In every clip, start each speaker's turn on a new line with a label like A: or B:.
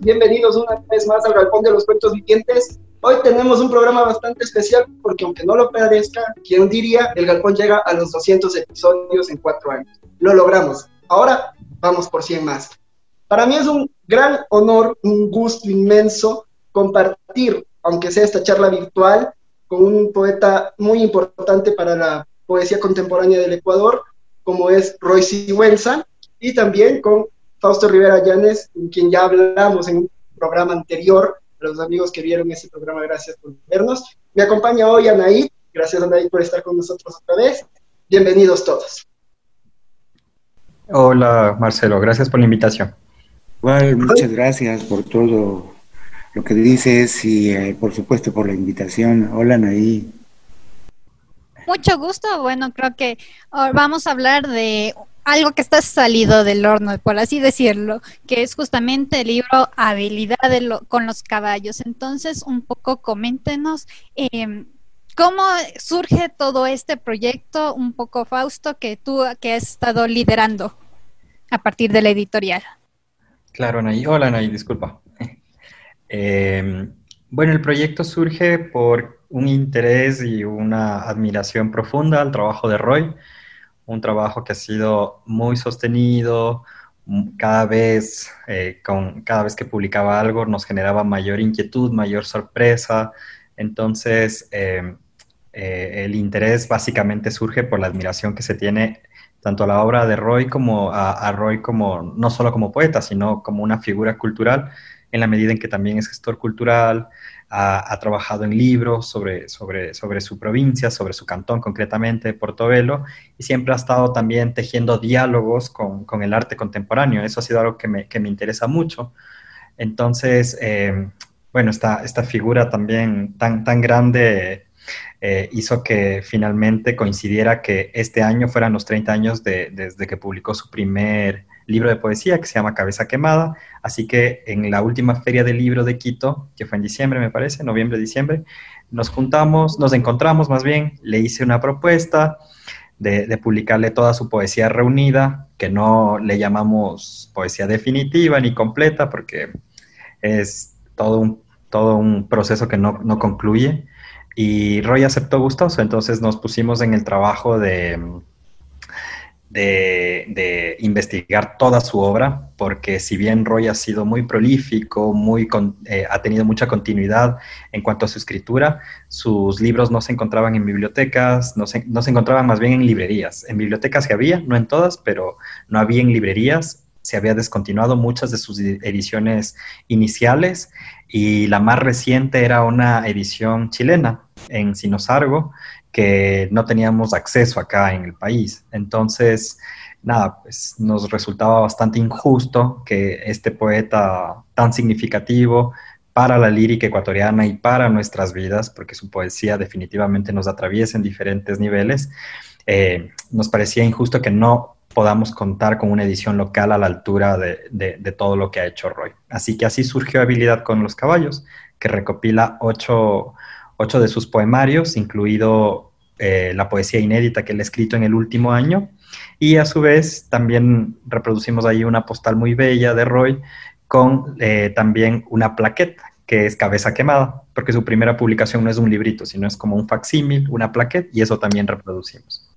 A: Bienvenidos una vez más al Galpón de los Cuentos Vivientes. Hoy tenemos un programa bastante especial porque aunque no lo parezca, quien diría, el Galpón llega a los 200 episodios en cuatro años. Lo logramos. Ahora vamos por 100 más. Para mí es un gran honor, un gusto inmenso compartir, aunque sea esta charla virtual, con un poeta muy importante para la poesía contemporánea del Ecuador, como es Roy Sigüenza, y también con Fausto Rivera Llanes, con quien ya hablamos en un programa anterior. A los amigos que vieron ese programa, gracias por vernos. Me acompaña hoy Anaí. Gracias, Anaí, por estar con nosotros otra vez. Bienvenidos todos.
B: Hola, Marcelo. Gracias por la invitación.
C: Igual, muchas gracias por todo lo que dices y, eh, por supuesto, por la invitación. Hola, Anaí.
D: Mucho gusto. Bueno, creo que vamos a hablar de algo que está salido del horno, por así decirlo, que es justamente el libro Habilidad con los caballos. Entonces, un poco coméntenos em, cómo surge todo este proyecto, un poco Fausto, que tú que has estado liderando a partir de la editorial.
B: Claro, Anaí. Hola, Anaí, disculpa. Em, bueno, el proyecto surge por un interés y una admiración profunda al trabajo de Roy un trabajo que ha sido muy sostenido, cada vez, eh, con, cada vez que publicaba algo nos generaba mayor inquietud, mayor sorpresa. Entonces, eh, eh, el interés básicamente surge por la admiración que se tiene tanto a la obra de Roy como a, a, Roy como no solo como poeta, sino como una figura cultural, en la medida en que también es gestor cultural, ha, trabajado en libros sobre, sobre, sobre su provincia, sobre su cantón concretamente, Portobelo, y siempre ha estado también tejiendo diálogos con, con el arte contemporáneo. Eso ha sido algo que me, que me interesa mucho. Entonces, eh, bueno, esta, esta figura también tan, tan grande eh, hizo que finalmente coincidiera que este año fueran los 30 años de, desde que publicó su primer libro de poesía que se llama Cabeza Quemada. Así que en la última feria del libro de Quito, que fue en diciembre, me parece, noviembre, diciembre, nos juntamos, nos encontramos más bien, le hice una propuesta de, publicarle toda su poesía reunida, que no le llamamos poesía definitiva ni completa, porque es todo un, todo un proceso que no, no concluye. Y Roy aceptó gustoso, entonces nos pusimos en el trabajo de de, investigar toda su obra, porque si bien Roy ha sido muy prolífico, muy eh, ha tenido mucha continuidad en cuanto a su escritura, sus libros no se encontraban en bibliotecas, no se, no se encontraban más bien en librerías. En bibliotecas que había, no en todas, pero no había en librerías. Se había descontinuado muchas de sus ediciones iniciales y la más reciente era una edición chilena en Sinosargo, que no teníamos acceso acá en el país. Entonces, nada, pues nos resultaba bastante injusto que este poeta tan significativo para la lírica ecuatoriana y para nuestras vidas, porque su poesía definitivamente nos atraviesa en diferentes niveles, eh, nos parecía injusto que no podamos contar con una edición local a la altura de, de, todo lo que ha hecho Roy. Así que así surgió Habilidad con los Caballos, que recopila ocho, ocho de sus poemarios, incluido eh, la poesía inédita que él ha escrito en el último año. Y a su vez también reproducimos ahí una postal muy bella de Roy con eh, también una plaqueta que es Cabeza Quemada, porque su primera publicación no es un librito, sino es como un facsímil, una plaqueta, y eso también reproducimos.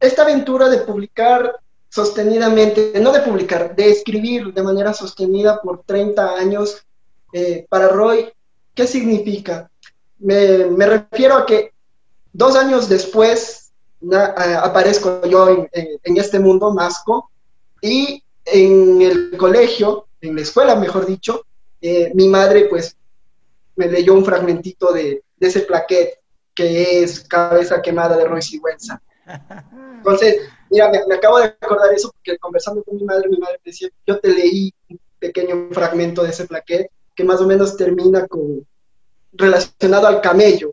A: Esta aventura de publicar sostenidamente, no de publicar, de escribir de manera sostenida por 30 años, eh, para Roy, ¿qué significa? me, refiero a que dos años después aparezco yo en, este mundo, Masco, y en el colegio, en la escuela, mejor dicho, eh, mi madre pues me leyó un fragmentito de, de ese plaquete que es Cabeza Quemada de Roy Sigüenza. Entonces, mira, me, acabo de acordar eso porque conversando con mi madre, mi madre decía, yo te leí un pequeño fragmento de ese plaquete que más o menos termina con relacionado al camello,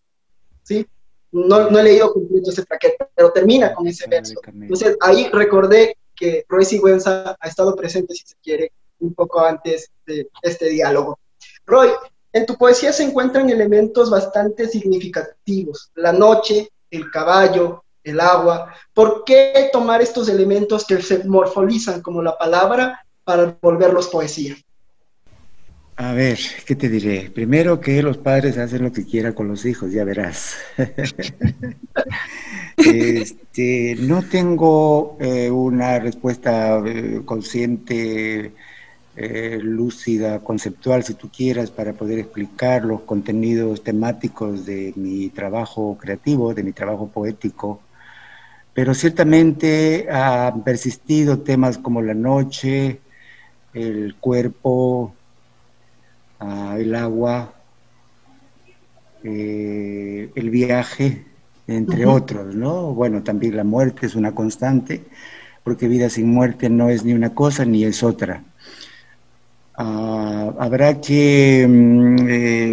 A: ¿sí? No, no he leído completo ese plaquete, pero termina con ese verso. Entonces, ahí recordé que Roy Sigüenza ha estado presente, si se quiere, un poco antes de este diálogo. Roy, en tu poesía se encuentran elementos bastante significativos, la noche, el caballo, el agua. ¿Por qué tomar estos elementos que se morfolizan como la palabra para volverlos poesía?
C: A ver, ¿qué te diré? Primero que los padres hacen lo que quieran con los hijos, ya verás. este, no tengo eh, una respuesta eh, consciente, eh, lúcida, conceptual, si tú quieras, para poder explicar los contenidos temáticos de mi trabajo creativo, de mi trabajo poético. Pero ciertamente han persistido temas como la noche, el cuerpo, el agua, eh, el viaje, entre otros, ¿no? Bueno, también la muerte es una constante, porque vida sin muerte no es ni una cosa ni es otra. Ah, habrá que mm, eh,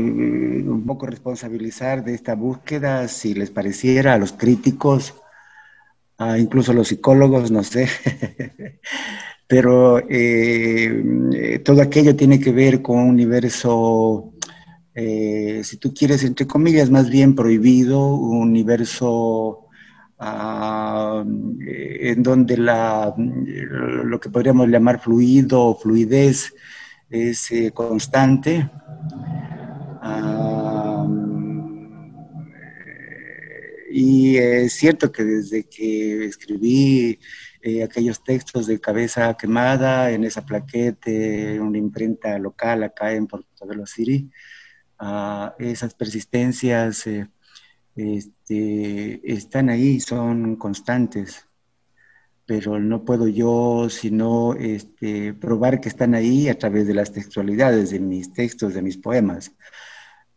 C: un poco responsabilizar de esta búsqueda, si les pareciera, a los críticos, incluso a los psicólogos, no sé, pero eh, todo aquello tiene que ver con un universo, eh, si tú quieres, entre comillas, más bien prohibido, un universo ah, en donde la, lo que podríamos llamar fluido o fluidez es eh, constante. Y es cierto que desde que escribí eh, aquellos textos de cabeza quemada en esa plaquete, una imprenta local acá en Portobelo City. Uh, esas persistencias eh, este, están ahí, son constantes, pero no puedo yo sino este, probar que están ahí a través de las textualidades de mis textos, de mis poemas.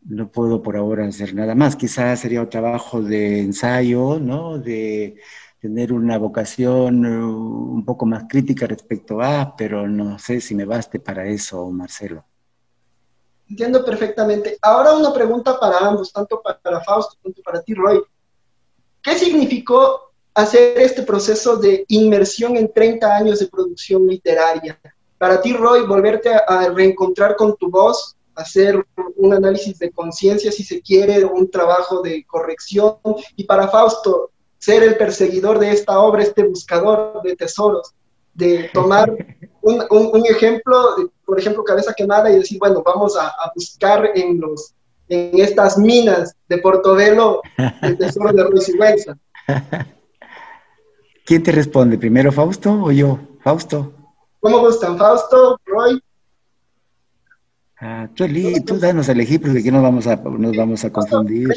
C: No puedo por ahora hacer nada más. Quizás sería un trabajo de ensayo, ¿no? De tener una vocación eh, un poco más crítica respecto a, pero no sé si me baste para eso, Marcelo.
A: Entiendo perfectamente. Ahora una pregunta para ambos, tanto para Fausto como para ti, Roy. ¿Qué significó hacer este proceso de inmersión en 30 años de producción literaria? Para ti, Roy, volverte a, reencontrar con tu voz, hacer un análisis de conciencia, si se quiere, un trabajo de corrección. Y para Fausto, ser el perseguidor de esta obra, este buscador de tesoros, de tomar un, ejemplo, por ejemplo, cabeza quemada y decir, bueno, vamos a, buscar en, los, en estas minas de Portobelo el tesoro de Ruiz
C: ¿Quién te responde? ¿Primero Fausto o yo? Fausto.
A: ¿Cómo gustan? ¿Fausto? ¿Roy?
C: Ah, tú, tú danos a elegir porque aquí nos vamos a, nos vamos a confundir.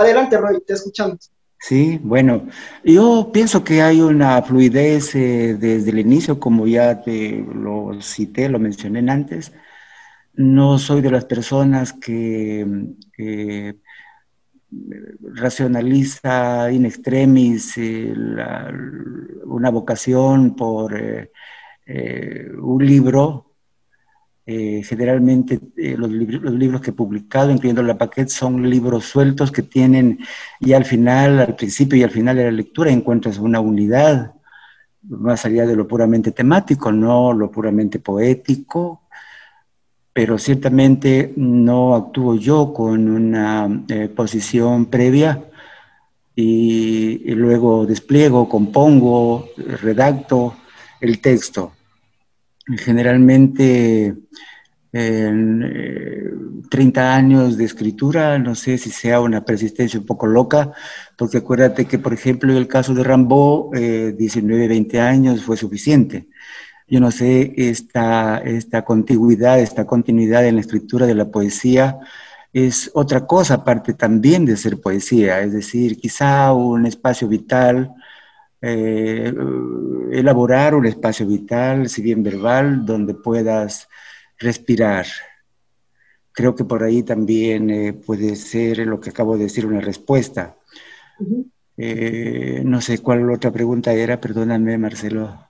A: Adelante, Roy, te escuchamos.
C: Sí, bueno, yo pienso que hay una fluidez eh, desde el inicio, como ya te lo cité, lo mencioné antes. No soy de las personas que eh, racionaliza in extremis eh, una vocación por un libro eh, generalmente eh, los, libros que he publicado, incluyendo la paquete, son libros sueltos que tienen, y al final, al principio y al final de la lectura, encuentras una unidad más allá de lo puramente temático, no lo puramente poético, pero ciertamente no actúo yo con una eh, posición previa y luego despliego, compongo, redacto el texto generalmente en 30 eh, años de escritura, no sé si sea una persistencia un poco loca, porque acuérdate que, por ejemplo, en el caso de Rambo, 19, 20 años fue suficiente. Yo no sé, esta, esta contigüidad, esta continuidad en la escritura de la poesía es otra cosa, aparte también de ser poesía, es decir, quizá un espacio vital eh, elaborar un espacio vital, si bien verbal, donde puedas respirar. creo que por ahí también eh, puede ser lo que acabo de decir una respuesta. Eh, no sé cuál otra pregunta era, perdóname Marcelo.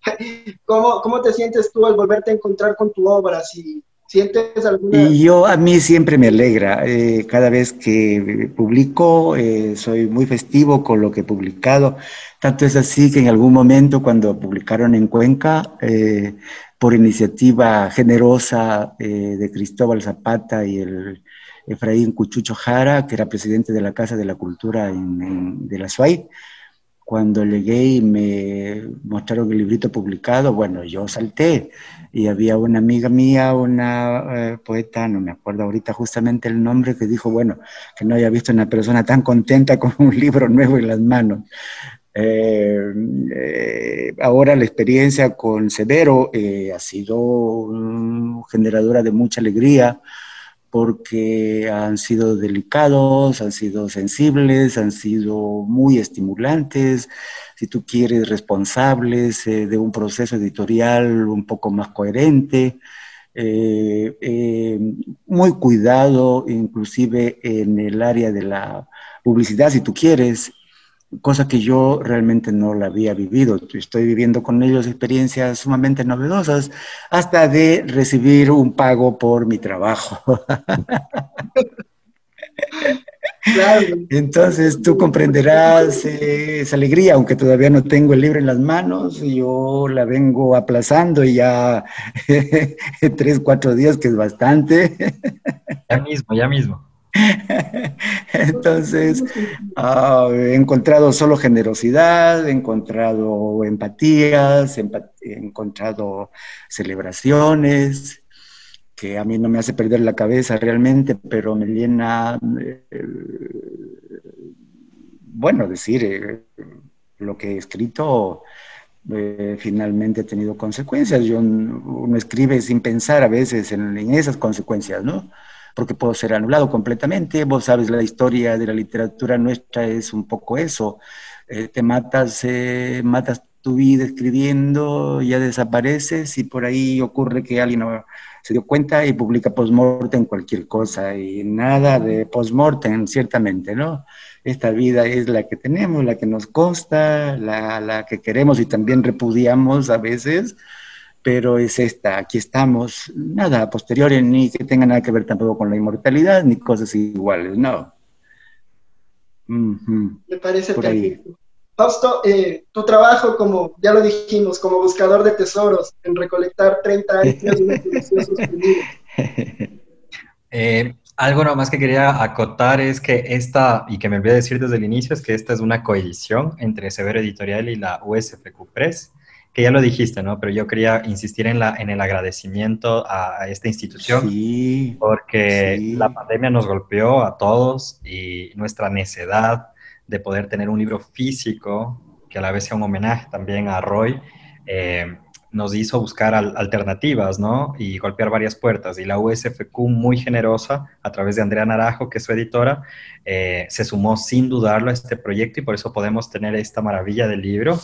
A: ¿Cómo, ¿Cómo te sientes tú al volverte a encontrar con tu obra? Si sientes alguna...
C: Y yo, a mí siempre me alegra. Eh, cada vez que publico, soy muy festivo con lo que he publicado. Tanto es así que en algún momento cuando publicaron en Cuenca, por iniciativa generosa eh, de Cristóbal Zapata y el Efraín Cuchucho Jara, que era presidente de la Casa de la Cultura de la SUAY. Cuando llegué y me mostraron el librito publicado, bueno, yo salté y había una amiga mía, una eh, poeta, no me acuerdo ahorita justamente el nombre, que dijo, bueno, que no había visto una persona tan contenta con un libro nuevo en las manos. Eh, eh, ahora la experiencia con Severo eh, ha sido generadora de mucha alegría porque han sido delicados, han sido sensibles, han sido muy estimulantes, si tú quieres, responsables de un proceso editorial un poco más coherente, muy cuidado inclusive en el área de la publicidad, si tú quieres, cosa que yo realmente no la había vivido. Estoy viviendo con ellos experiencias sumamente novedosas, hasta de recibir un pago por mi trabajo. Entonces tú comprenderás eh, esa alegría, aunque todavía no tengo el libro en las manos, yo la vengo aplazando ya tres, cuatro días, que es bastante.
B: Ya mismo, ya mismo.
C: Entonces, ah, he encontrado solo generosidad, he encontrado empatías, he encontrado celebraciones, que a mí no me hace perder la cabeza realmente, pero me llena, eh, bueno, decir, eh, lo que he escrito eh, finalmente ha tenido consecuencias. Yo, uno escribe sin pensar a veces en esas consecuencias, ¿no? Porque puedo ser anulado completamente. Vos sabes, la historia de la literatura nuestra es un poco eso. Eh, te matas, eh, matas tu vida escribiendo, ya desapareces y por ahí ocurre que alguien se dio cuenta y publica postmortem cualquier cosa y nada de postmortem, ciertamente, ¿no? Esta vida es la que tenemos, la que nos consta, la, la que queremos y también repudiamos a veces, pero es esta, aquí estamos, nada posterior ni que tenga nada que ver tampoco con la inmortalidad, ni cosas iguales, no.
A: Me parece perfecto. Fausto, eh, tu trabajo, como ya lo dijimos, como buscador de tesoros, en recolectar 30 años de un preciosos
B: eh, algo nomás que quería acotar es que esta, y que me olvidé decir desde el inicio, es que esta es una coedición entre Severo Editorial y la USFQ Press que ya lo dijiste, ¿no? Pero yo quería insistir en, la, en el agradecimiento a, esta institución, sí, porque la pandemia nos golpeó a todos y nuestra necedad de poder tener un libro físico, que a la vez sea un homenaje también a Roy, eh, nos hizo buscar alternativas, ¿no? Y golpear varias puertas. Y la USFQ, muy generosa, a través de Andrea Narajo, que es su editora, eh, se sumó sin dudarlo a este proyecto y por eso podemos tener esta maravilla del libro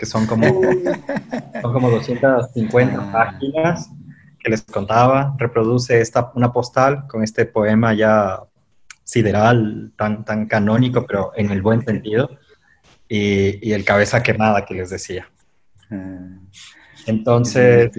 B: que son como, son como 250 ah. páginas que les contaba. Reproduce esta, una postal con este poema ya sideral, tan, tan canónico, pero en el buen sentido, y, y el cabeza quemada que les decía. Ah. Entonces...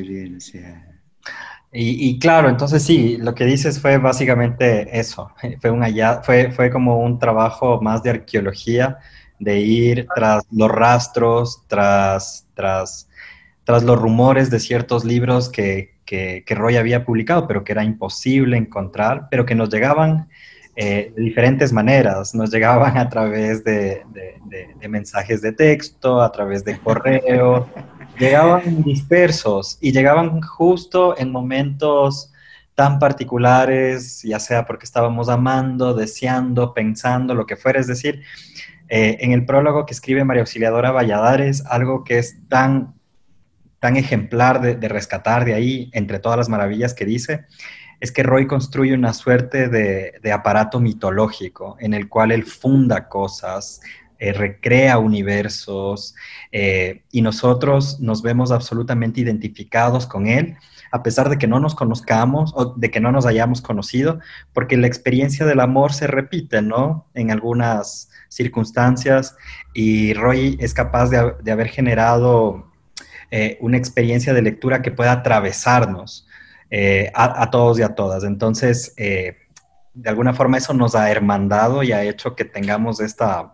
B: Y, y, claro, entonces sí, lo que dices fue básicamente eso, fue, un allá, fue, fue como un trabajo más de arqueología de ir tras los rastros, tras, tras, tras los rumores de ciertos libros que, que, Roy había publicado, pero que era imposible encontrar, pero que nos llegaban eh, de diferentes maneras. Nos llegaban a través de, de, mensajes de texto, a través de correo, llegaban dispersos y llegaban justo en momentos tan particulares, ya sea porque estábamos amando, deseando, pensando, lo que fuera. Es decir, eh, en el prólogo que escribe María Auxiliadora Valladares, algo que es tan, tan ejemplar de, rescatar de ahí, entre todas las maravillas que dice, es que Roy construye una suerte de, aparato mitológico en el cual él funda cosas, eh, recrea universos eh, y nosotros nos vemos absolutamente identificados con él, a pesar de que no nos conozcamos o de que no nos hayamos conocido, porque la experiencia del amor se repite, ¿no? En algunas circunstancias y Roy es capaz de, haber generado eh, una experiencia de lectura que pueda atravesarnos a, todos y a todas. Entonces, de alguna forma eso nos ha hermandado y ha hecho que tengamos esta,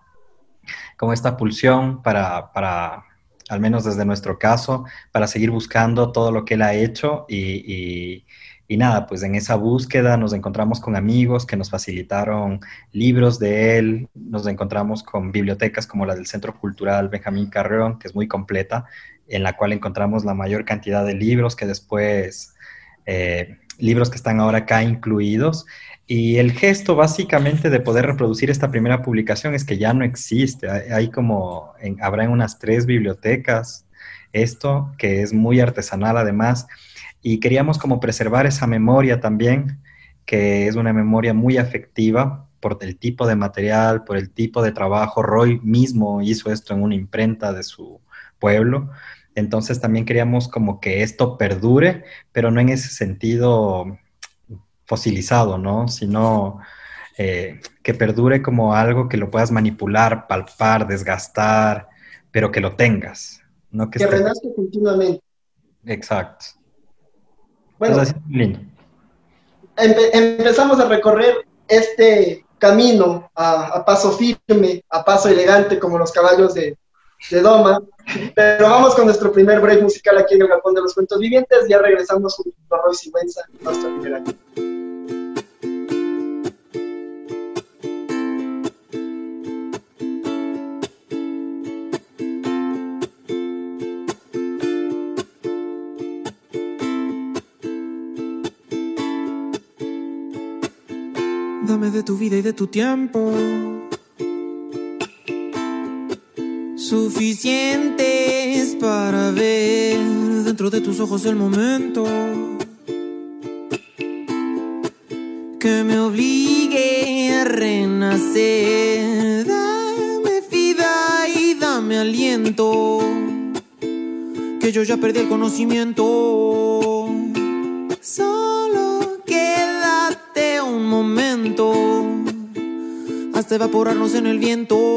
B: como esta pulsión para, para al menos desde nuestro caso, para seguir buscando todo lo que él ha hecho y, y, nada, pues en esa búsqueda nos encontramos con amigos que nos facilitaron libros de él, nos encontramos con bibliotecas como la del Centro Cultural Benjamín Carreón, que es muy completa, en la cual encontramos la mayor cantidad de libros que después, eh, libros que están ahora acá incluidos. Y el gesto básicamente de poder reproducir esta primera publicación es que ya no existe. Hay, como, habrá en unas tres bibliotecas esto, que es muy artesanal además. Y queríamos como preservar esa memoria también, que es una memoria muy afectiva por el tipo de material, por el tipo de trabajo. Roy mismo hizo esto en una imprenta de su pueblo. Entonces también queríamos como que esto perdure, pero no en ese sentido fosilizado, ¿no? Sino eh, que perdure como algo que lo puedas manipular, palpar, desgastar, pero que lo tengas.
A: ¿no? Que, renazca continuamente.
B: Exacto.
A: Bueno, empezamos a recorrer este camino a, paso firme, a paso elegante, como los caballos de, de Doma. Pero vamos con nuestro primer break musical aquí en el Japón de los Cuentos Vivientes. Ya regresamos junto a Roy Sigüenza, nuestro primer año.
E: Dame de tu vida y de tu tiempo. Suficientes para ver dentro de tus ojos el momento que me obligue a renacer. Dame vida y dame aliento, que yo ya perdí el conocimiento. Solo quédate un momento hasta evaporarnos en el viento.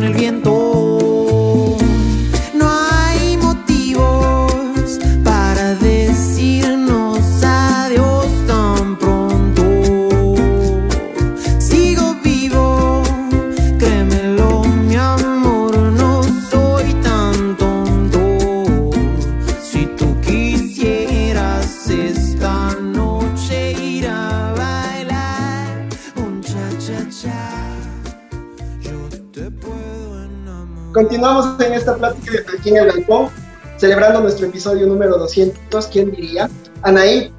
E: En el viento.
A: Continuamos en esta plática aquí en el galpón, celebrando nuestro episodio número 200. ¿Quién diría? Anaí,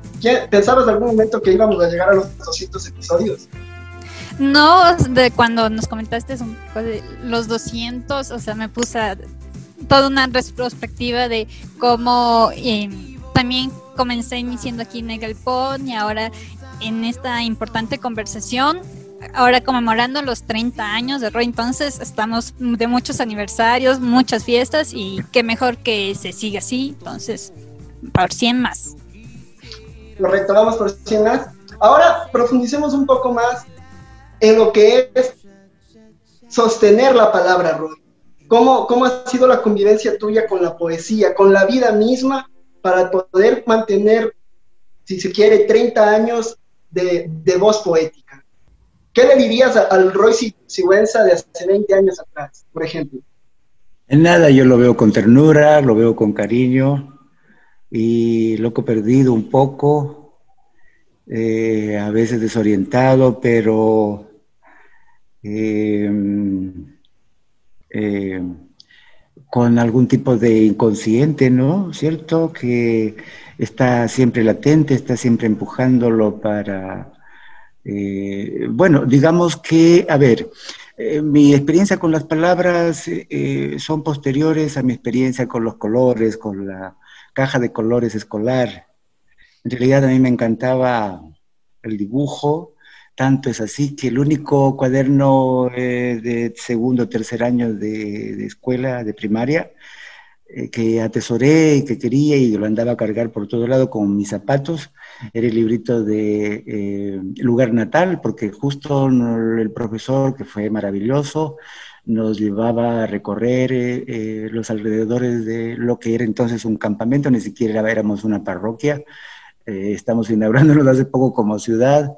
A: ¿pensabas en algún momento que íbamos a llegar a los 200 episodios?
D: No, de cuando nos comentaste los 200, o sea, me puse toda una retrospectiva de cómo eh, también comencé iniciando aquí en el galpón y ahora en esta importante conversación ahora conmemorando los 30 años de Roy, entonces estamos de muchos aniversarios, muchas fiestas y qué mejor que se siga así, entonces por 100 más.
A: Correcto, vamos por 100 más. Ahora profundicemos un poco más en lo que es sostener la palabra, Roy. ¿Cómo, ¿Cómo ha sido la convivencia tuya con la poesía, con la vida misma, para poder mantener, si se quiere, 30 años de, de voz poética? ¿Qué le dirías al Roy Sigüenza de hace 20 años atrás, por ejemplo?
C: En nada, yo lo veo con ternura, lo veo con cariño y loco perdido un poco, eh, a veces desorientado, pero eh, eh, con algún tipo de inconsciente, ¿no? ¿Cierto? Que está siempre latente, está siempre empujándolo para... Eh, bueno, digamos que, a ver, mi experiencia con las palabras son posteriores a mi experiencia con los colores, con la caja de colores escolar. En realidad a mí me encantaba el dibujo, tanto es así que el único cuaderno eh, de segundo o tercer año de, escuela, de primaria, eh, que atesoré y que quería y lo andaba a cargar por todo lado con mis zapatos, era el librito de eh, Lugar Natal, porque justo el profesor, que fue maravilloso, nos llevaba a recorrer los alrededores de lo que era entonces un campamento, ni siquiera éramos una parroquia, estamos inaugurándonos hace poco como ciudad,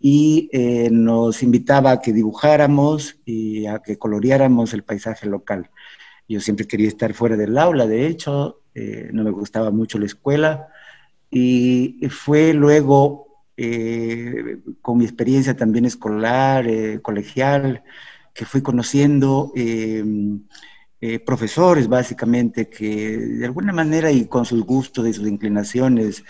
C: y eh, nos invitaba a que dibujáramos y a que coloreáramos el paisaje local. Yo siempre quería estar fuera del aula, de hecho, eh, no me gustaba mucho la escuela y fue luego eh, con mi experiencia también escolar, colegial, que fui conociendo profesores básicamente que de alguna manera y con sus gustos y sus inclinaciones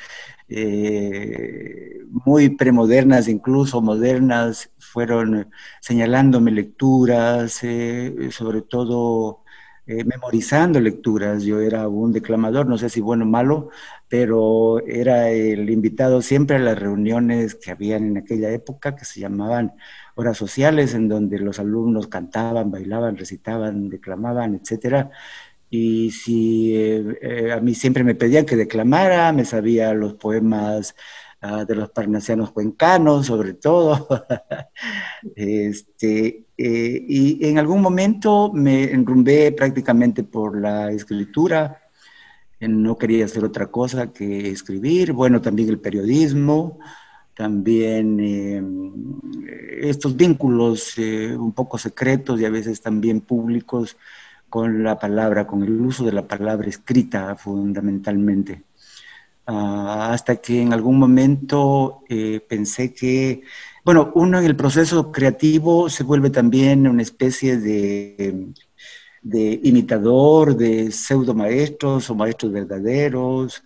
C: eh, muy premodernas, incluso modernas, fueron señalándome lecturas, eh, sobre todo eh, memorizando lecturas. Yo era un declamador, no sé si bueno o malo, pero era el invitado siempre a las reuniones que habían en aquella época que se llamaban horas sociales, en donde los alumnos cantaban, bailaban, recitaban, declamaban, etcétera y si eh, eh, a mí siempre me pedían que declamara, me sabía los poemas ah, de los parnasianos cuencanos, sobre todo. este, eh, y en algún momento me enrumbé prácticamente por la escritura. No quería hacer otra cosa que escribir. Bueno, también el periodismo, también estos vínculos un poco secretos y a veces también públicos con la palabra, con el uso de la palabra escrita fundamentalmente. Ah, hasta que en algún momento eh, pensé que, bueno, uno en el proceso creativo se vuelve también una especie de, imitador de pseudo maestros o maestros verdaderos,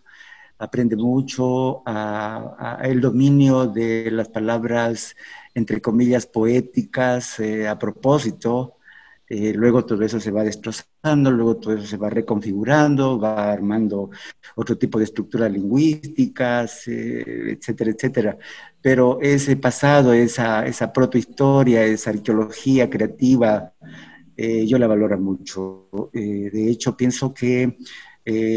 C: aprende mucho a, el dominio de las palabras, entre comillas, poéticas eh, a propósito, eh, luego todo eso se va destrozando, luego todo eso se va reconfigurando, va armando otro tipo de estructuras lingüísticas, eh, etcétera, etcétera. Pero ese pasado, esa, esa protohistoria, esa arqueología creativa, eh, yo la valoro mucho. de hecho, pienso que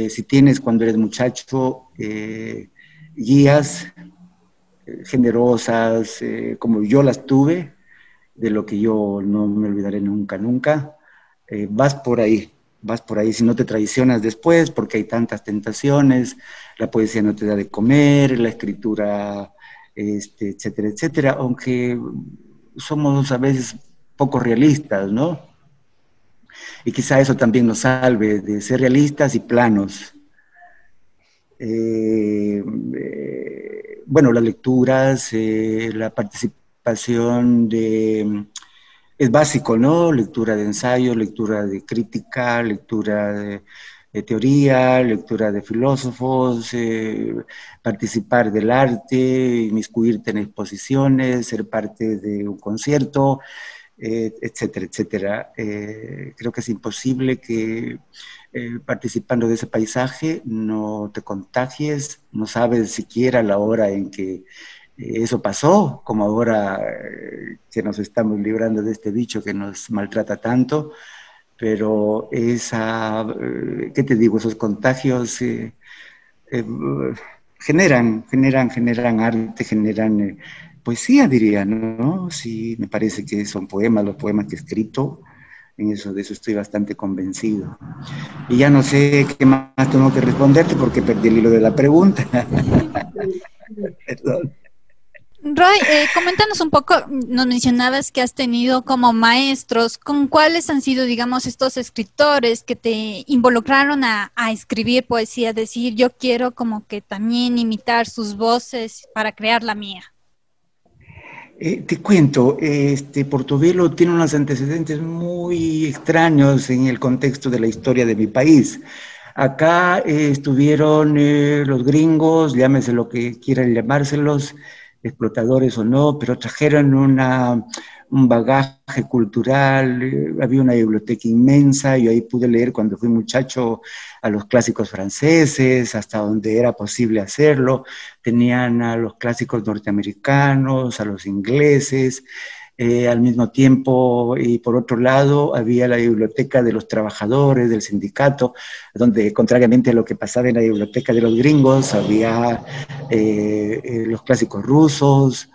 C: si tienes cuando eres muchacho guías generosas, como yo las tuve, de lo que yo no me olvidaré nunca, nunca. Eh, vas por ahí, vas por ahí, si no te traicionas después, porque hay tantas tentaciones, la poesía no te da de comer, la escritura, este, etcétera, etcétera, aunque somos a veces poco realistas, ¿no? Y quizá eso también nos salve de ser realistas y planos. Eh, eh, bueno, las lecturas, la participación pasión de, es básico, ¿no? Lectura de ensayo, lectura de crítica, lectura de, teoría, lectura de filósofos, eh, participar del arte, inmiscuirte en exposiciones, ser parte de un concierto, eh, etcétera, etcétera. Eh, creo que es imposible que participando de ese paisaje no te contagies, no sabes siquiera la hora en que eso pasó, como ahora eh, que nos estamos librando de este bicho que nos maltrata tanto, pero esa, eh, ¿qué te digo? Esos contagios eh, generan, generan, generan arte, generan poesía, diría, ¿no? Sí, me parece que son poemas, los poemas que he escrito, en eso, de eso estoy bastante convencido. Y ya no sé qué más tengo que responderte porque perdí el hilo de la pregunta.
D: Perdón. Roy, eh, coméntanos un poco, nos mencionabas que has tenido como maestros, ¿con cuáles han sido, digamos, estos escritores que te involucraron a, escribir poesía, decir, yo quiero como que también imitar sus voces para crear la mía?
C: Eh, te cuento, este Portobelo tiene unos antecedentes muy extraños en el contexto de la historia de mi país. Acá eh, estuvieron los gringos, llámese lo que quieran llamárselos, explotadores o no, pero trajeron una, un bagaje cultural, eh, había una biblioteca inmensa, y ahí pude leer cuando fui muchacho a los clásicos franceses, hasta donde era posible hacerlo, tenían a los clásicos norteamericanos, a los ingleses, eh, al mismo tiempo, y por otro lado, había la biblioteca de los trabajadores, del sindicato, donde, contrariamente a lo que pasaba en la biblioteca de los gringos, había eh, eh, los clásicos rusos,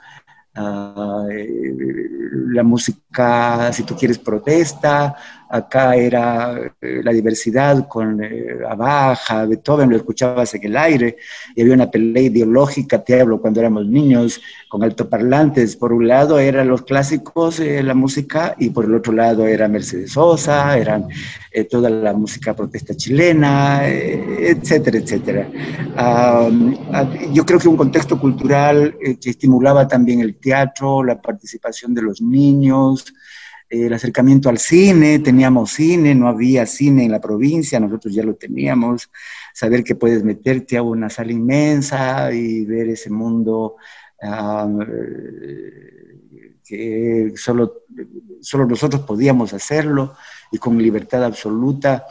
C: ah, la música, si tú quieres, protesta, acá era eh, la diversidad con eh, Abaja, Beethoven, lo escuchabas en el aire, y había una pelea ideológica, te hablo cuando éramos niños, con altoparlantes. Por un lado eran los clásicos, eh, la música, y por el otro lado era Mercedes Sosa, eran toda la música protesta chilena, etcétera, etcétera. yo creo que un contexto cultural que estimulaba también el teatro, la participación de los niños, el acercamiento al cine, teníamos cine, no había cine en la provincia, nosotros ya lo teníamos, saber que puedes meterte a una sala inmensa y ver ese mundo que solo, solo nosotros podíamos hacerlo y con libertad absoluta,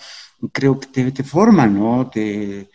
C: creo que te, te forma, ¿no? Te,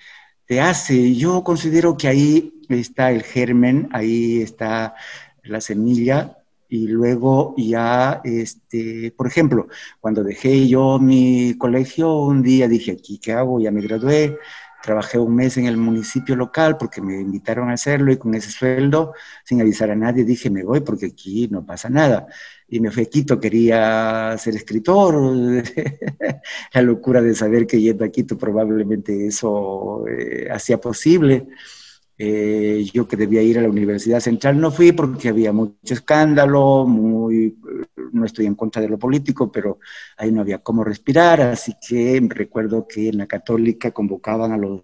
C: te hace. Yo considero que ahí está el germen, ahí está la semilla y luego ya, este, por ejemplo, cuando dejé yo mi colegio, un día dije, aquí, ¿qué hago? Ya me gradué, trabajé un mes en el municipio local porque me invitaron a hacerlo y con ese sueldo, sin avisar a nadie, dije, me voy porque aquí no pasa nada. Y me fui a Quito, quería ser escritor, la locura de saber que yendo a Quito probablemente eso eh, hacía posible. Eh, yo que debía ir a la Universidad Central no fui porque había mucho escándalo, muy, no estoy en contra de lo político, pero ahí no había cómo respirar, así que recuerdo que en la católica convocaban a los,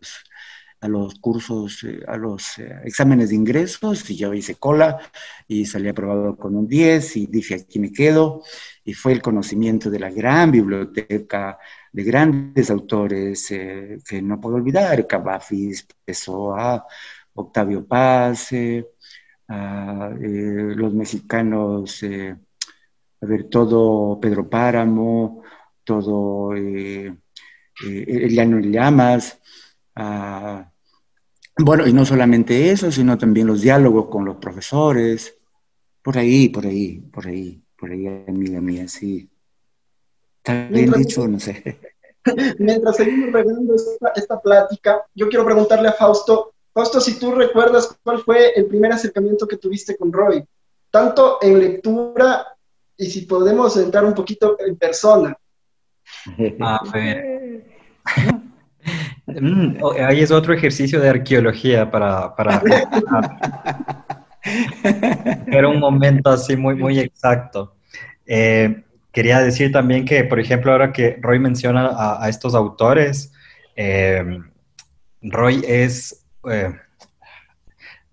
C: a los cursos, eh, a los eh, exámenes de ingresos y yo hice cola y salí aprobado con un 10 y dije aquí me quedo y fue el conocimiento de la gran biblioteca de grandes autores que no puedo olvidar, Cavafis, Pessoa, Octavio Paz, eh, los mexicanos, eh, a ver, todo Pedro Páramo, todo eh, Eliano Llamas, bueno, y no solamente eso, sino también los diálogos con los profesores, por ahí, por ahí, por ahí, por ahí, amiga mía, sí. ¿Está bien dicho? No sé.
A: Mientras seguimos regalando esta, esta, plática, yo quiero preguntarle a Fausto, Fausto, si tú recuerdas cuál fue el primer acercamiento que tuviste con Roy, tanto en lectura y si podemos entrar un poquito en persona.
B: A ver. Mm, ahí es otro ejercicio de arqueología para... para... Era un momento así muy, muy exacto. Eh, quería decir también que, por ejemplo, ahora que Roy menciona a, estos autores, eh, Roy es eh,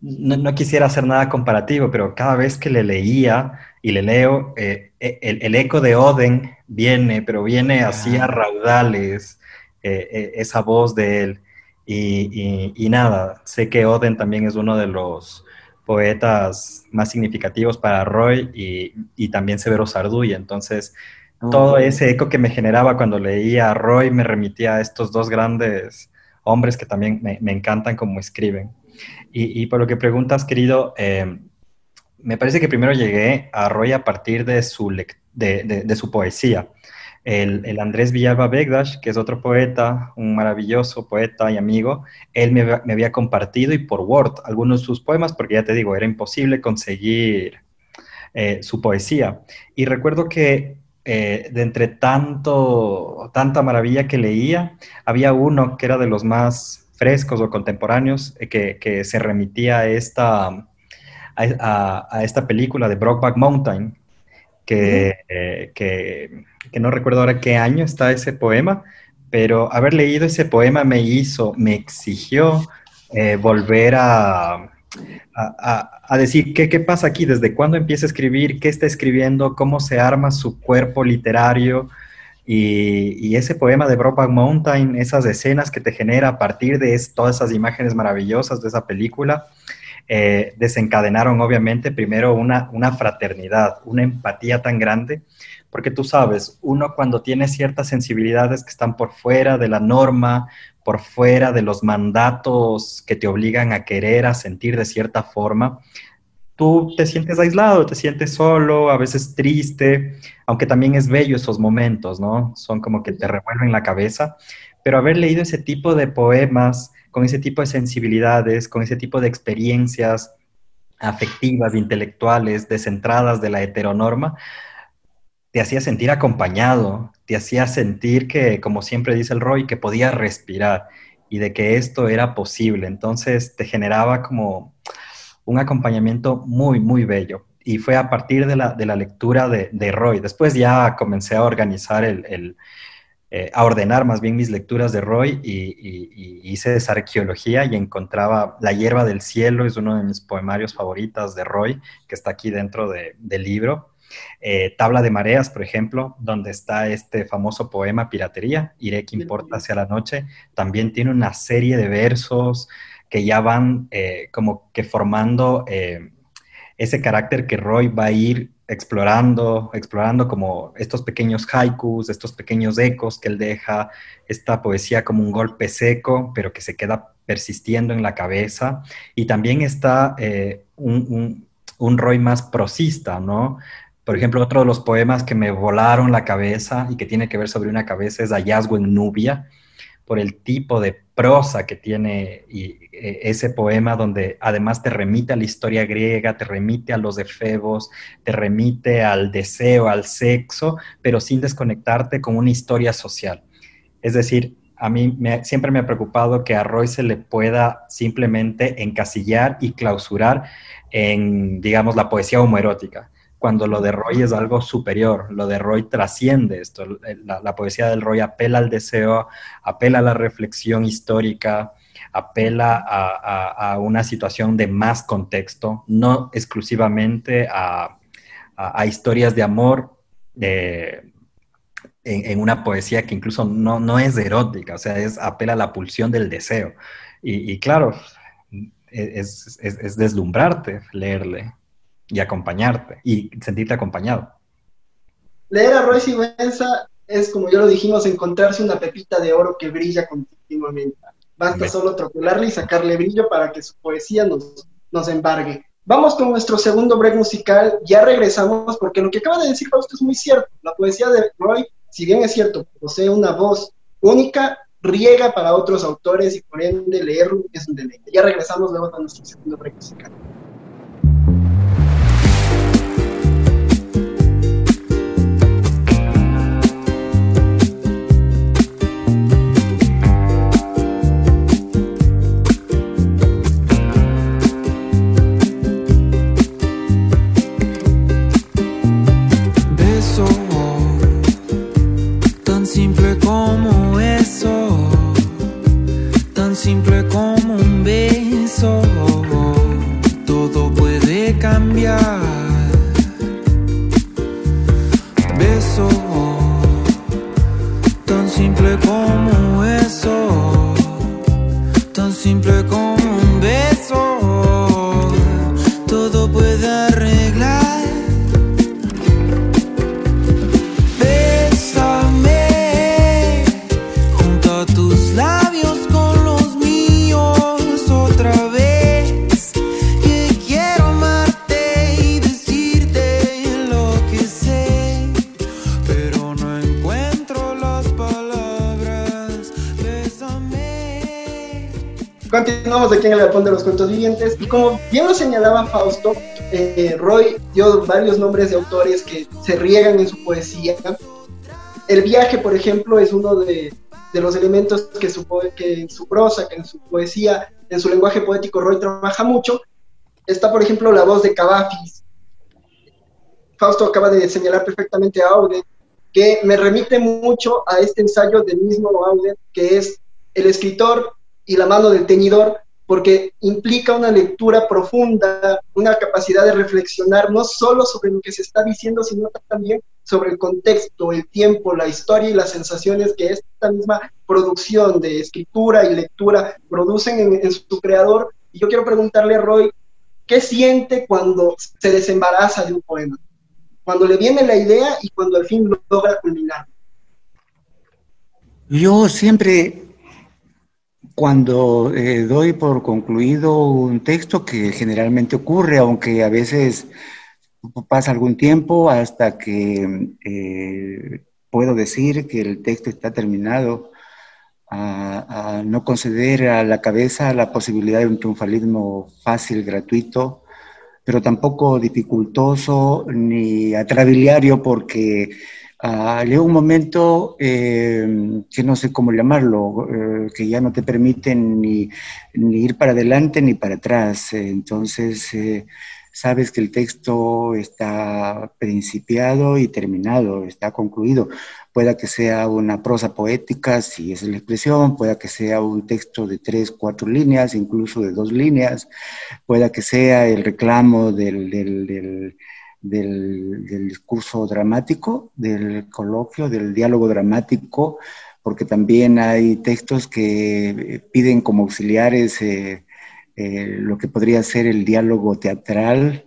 B: no, quisiera hacer nada comparativo, pero cada vez que le leía y le leo, eh, e, el, eco de Oden viene, pero viene así a ah. raudales, eh, esa voz de él. Y, nada, sé que Oden también es uno de los poetas más significativos para Roy y, también Severo Sarduy. Entonces, todo ese eco que me generaba cuando leía a Roy me remitía a estos dos grandes hombres que también me, encantan como escriben. Y, por lo que preguntas, querido, eh, me parece que primero llegué a Roy a partir de su, de, su poesía. El, Andrés Villalba Begdash, que es otro poeta, un maravilloso poeta y amigo, él me, había compartido y por Word algunos de sus poemas, porque ya te digo, era imposible conseguir eh, su poesía. Y recuerdo que eh, de entre tanto, tanta maravilla que leía, había uno que era de los más frescos o contemporáneos eh, que, se remitía a esta, a, esta película de Brokeback Mountain, que, que, no recuerdo ahora qué año está ese poema, pero haber leído ese poema me hizo, me exigió eh, volver a, a, decir ¿qué, qué pasa aquí, desde cuándo empieza a escribir, qué está escribiendo, cómo se arma su cuerpo literario. Y, ese poema de Brokeback Mountain, esas escenas que te genera a partir de todas esas imágenes maravillosas de esa película, eh, desencadenaron obviamente primero una, una fraternidad, una empatía tan grande, porque tú sabes, uno cuando tiene ciertas sensibilidades que están por fuera de la norma, por fuera de los mandatos que te obligan a querer, a sentir de cierta forma, tú te sientes aislado, te sientes solo, a veces triste, aunque también es bello esos momentos, ¿no? Son como que te revuelven la cabeza, pero haber leído ese tipo de poemas, con ese tipo de sensibilidades, con ese tipo de experiencias afectivas, intelectuales, descentradas de la heteronorma, te hacía sentir acompañado, te hacía sentir que, como siempre dice el Roy, que podía respirar y de que esto era posible. Entonces te generaba como un acompañamiento muy, muy bello. Y fue a partir de la, lectura de, Roy. Después ya comencé a organizar el, eh, a ordenar más bien mis lecturas de Roy y, hice esa arqueología y encontraba La hierba del cielo, es uno de mis poemarios favoritos de Roy, que está aquí dentro del libro. Eh, Tabla de Mareas, por ejemplo, donde está este famoso poema Piratería, Iré que importa hacia la noche, también tiene una serie de versos que ya van eh, como que formando eh, ese carácter que Roy va a ir explorando, explorando como estos pequeños haikus, estos pequeños ecos que él deja, esta poesía como un golpe seco, pero que se queda persistiendo en la cabeza. Y también está un, un, un Roy más prosista, ¿no? Por ejemplo, otro de los poemas que me volaron la cabeza y que tiene que ver sobre una cabeza es Hallazgo en Nubia, por el tipo de prosa que tiene e, ese poema donde además te remite a la historia griega, te remite a los efebos, te remite al deseo, al sexo, pero sin desconectarte con una historia social. Es decir, a mí siempre me ha preocupado que a Roy se le pueda simplemente encasillar y clausurar en, digamos, la poesía homoerótica cuando lo de Roy es algo superior, lo de Roy trasciende esto, la, poesía del Roy apela al deseo, apela a la reflexión histórica, apela a, una situación de más contexto, no exclusivamente a, historias de amor en, una poesía que incluso no, no, es erótica, o sea, es, apela a la pulsión del deseo. Y, claro, es, es deslumbrarte leerle y acompañarte y sentirte acompañado.
A: Leer a Royce Benza es, como ya lo dijimos, encontrarse una pepita de oro que brilla continuamente. Basta solo trocularle y sacarle brillo para que su poesía nos, nos embargue. Vamos con nuestro segundo break musical. Ya regresamos porque lo que acaba de decir Fausto es muy cierto. La poesía de Roy, si bien es cierto, posee una voz única, riega para otros autores y por ende leerlo es un deleite. Ya regresamos luego a nuestro segundo break musical. Cuentos Vivientes y como bien lo señalaba Fausto, eh, Roy dio varios nombres de autores que se riegan en su poesía. El viaje, por ejemplo, es uno de, de los elementos que, su, que en su prosa, que en su poesía, en su lenguaje poético Roy trabaja mucho. Está, por ejemplo, la voz de Cavafis. Fausto acaba de señalar perfectamente a Auden, que me remite mucho a este ensayo del mismo Auden, que es el escritor y la mano del teñidor, porque implica una lectura profunda, una capacidad de reflexionar no solo sobre lo que se está diciendo, sino también sobre el contexto, el tiempo, la historia y las sensaciones que esta misma producción de escritura y lectura producen en, su creador. Y yo quiero preguntarle a Roy, ¿qué siente cuando se desembaraza de un poema? Cuando le viene la idea y cuando al fin logra culminar.
C: Yo siempre cuando eh, doy por concluido un texto, que generalmente ocurre, aunque a veces pasa algún tiempo hasta que eh, puedo decir que el texto está terminado, a, no conceder a la cabeza la posibilidad de un triunfalismo fácil, gratuito, pero tampoco dificultoso ni atrabiliario, porque Ah, llega un momento eh, que no sé cómo llamarlo, eh, que ya no te permiten ni, ni, ir para adelante ni para atrás. entonces, eh, sabes que el texto está principiado y terminado, está concluido. Pueda que sea una prosa poética, si es la expresión, pueda que sea un texto de tres, cuatro líneas, incluso de dos líneas, pueda que sea el reclamo del del, discurso dramático, del coloquio, del diálogo dramático, porque también hay textos que eh, piden como auxiliares eh, eh, lo que podría ser el diálogo teatral.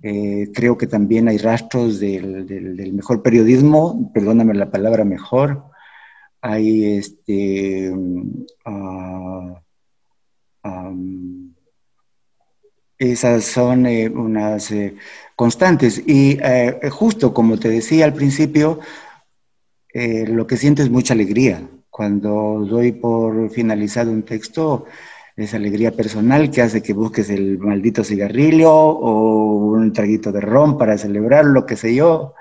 C: creo que también hay rastros del, mejor periodismo, perdóname la palabra mejor. Hay este. Ah, esas son unas constantes. Y eh, justo como te decía al principio, eh, lo que siento es mucha alegría. Cuando doy por finalizado un texto, es alegría personal que hace que busques el maldito cigarrillo o un traguito de ron para celebrar, lo que sé yo.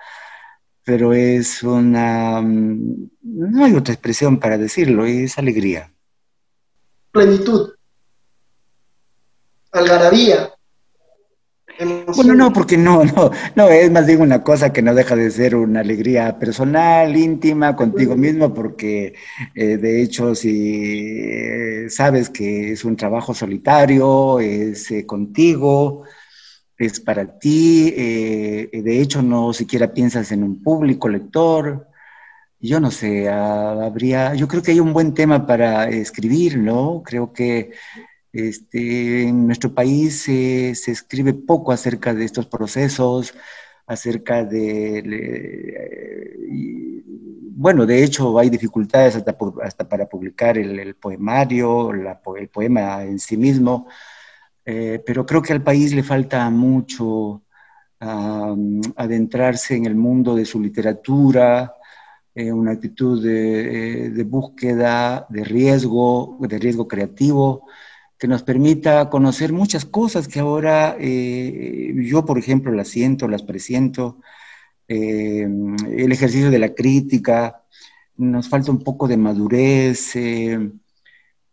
C: Pero es una... Mm, no hay otra expresión para decirlo, es alegría.
A: Plenitud. Algarabía.
C: Bueno, no, porque no, no, no, es más bien una cosa que no deja de ser una alegría personal, íntima, contigo mismo, porque eh, de hecho si eh, sabes que es un trabajo solitario, es eh, contigo, es para ti, de hecho no siquiera piensas en un público lector, yo no sé, ah, habría, yo creo que hay un buen tema para escribir, ¿no? Creo que este, en nuestro país se escribe poco acerca de estos procesos, acerca de... bueno, de hecho hay dificultades hasta, hasta para publicar el, poemario, el poema en sí mismo, eh, pero creo que al país le falta mucho adentrarse en el mundo de su literatura, eh, una actitud de, de, búsqueda, de riesgo, de riesgo creativo, que nos permita conocer muchas cosas que ahora eh, yo, por ejemplo, las siento, las presiento, eh, el ejercicio de la crítica, nos falta un poco de madurez, eh,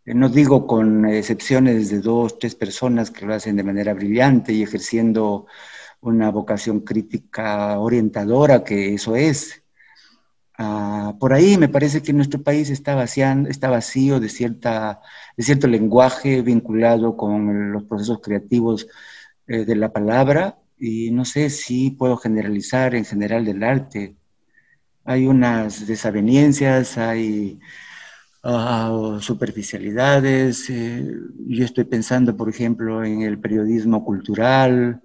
C: no digo con excepciones de dos, tres personas que lo hacen de manera brillante y ejerciendo una vocación crítica orientadora, que eso es. Ah, por ahí me parece que nuestro país está, vaciando, está vacío de cierta de cierto lenguaje vinculado con los procesos creativos eh, de la palabra y no sé si puedo generalizar en general del arte. Hay unas desavenencias, hay ah, superficialidades. Eh, yo estoy pensando, por ejemplo, en el periodismo cultural.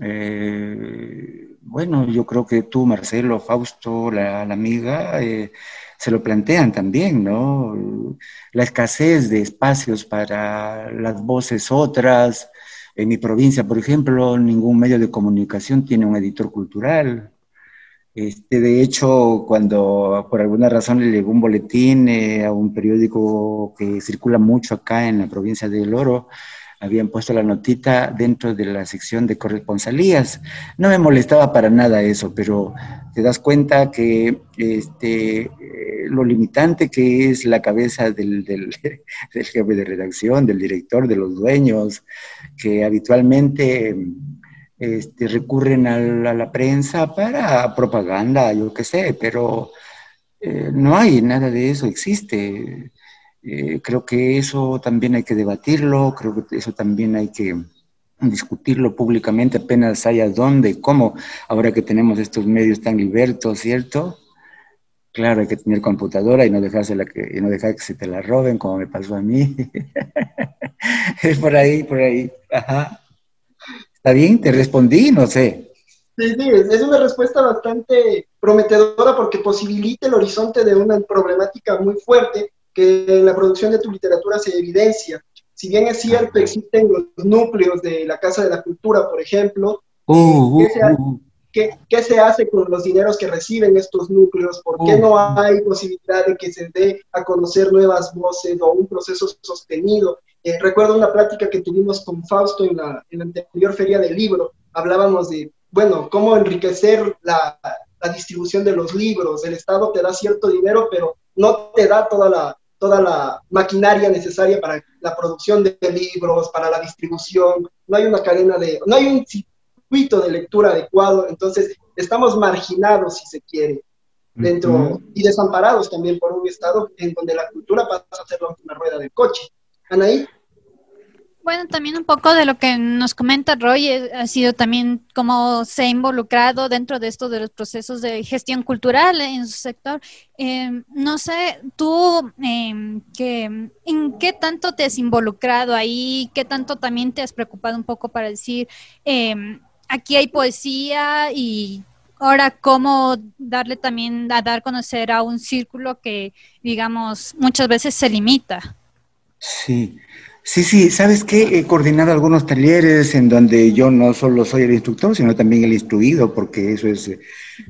C: Eh, bueno, yo creo que tú, Marcelo, Fausto, la, amiga, se lo plantean también, ¿no? La escasez de espacios para las voces otras. En mi provincia, por ejemplo, ningún medio de comunicación tiene un editor cultural. Este, de hecho, cuando por alguna razón le llegó un boletín eh, a un periódico que circula mucho acá en la provincia de Oro, habían puesto la notita dentro de la sección de corresponsalías. No me molestaba para nada eso, pero te das cuenta que este, eh, lo limitante que es la cabeza del, del, jefe de redacción, del director, de los dueños, que habitualmente este, recurren a la, prensa para propaganda, yo qué sé, pero eh, no hay nada de eso, existe. Eh, creo que eso también hay que debatirlo, creo que eso también hay que discutirlo públicamente apenas haya dónde cómo, ahora que tenemos estos medios tan libertos, ¿cierto? Claro, hay que tener computadora y no, dejársela que, y no dejar que se te la roben, como me pasó a mí. es por ahí, por ahí. ¿Está bien? Te respondí, no sé.
A: Sí, sí, es una respuesta bastante prometedora porque posibilita el horizonte de una problemática muy fuerte que en la producción de tu literatura se evidencia. Si bien es cierto, existen los núcleos de la Casa de la Cultura, por ejemplo, uh, uh, uh, ¿qué, se hace con los dineros que reciben estos núcleos? ¿Por qué no hay posibilidad de que se dé a conocer nuevas voces o un proceso sostenido? Eh, recuerdo una plática que tuvimos con Fausto en la, en la anterior feria del libro. Hablábamos de, bueno, cómo enriquecer la, la distribución de los libros. El Estado te da cierto dinero, pero no te da toda la, toda la maquinaria necesaria para la producción de libros, para la distribución, no hay una cadena de, no hay un circuito de lectura adecuado, entonces estamos marginados, si se quiere, dentro y desamparados también por un estado en donde la cultura pasa a ser la última rueda del coche. Anaí.
D: Bueno, también un poco de lo que nos comenta Roy eh, ha sido también cómo se ha involucrado dentro de esto de los procesos de gestión cultural en su sector. Em, no sé, tú, em, que, ¿en qué tanto te has involucrado ahí? ¿Qué tanto también te has preocupado un poco para decir, em, aquí hay poesía y ahora cómo darle también a dar conocer a un círculo que, digamos, muchas veces se limita?
C: Sí. Sí, sí, ¿sabes qué? He coordinado algunos talleres en donde yo no solo soy el instructor, sino también el instruido, porque eso es eh,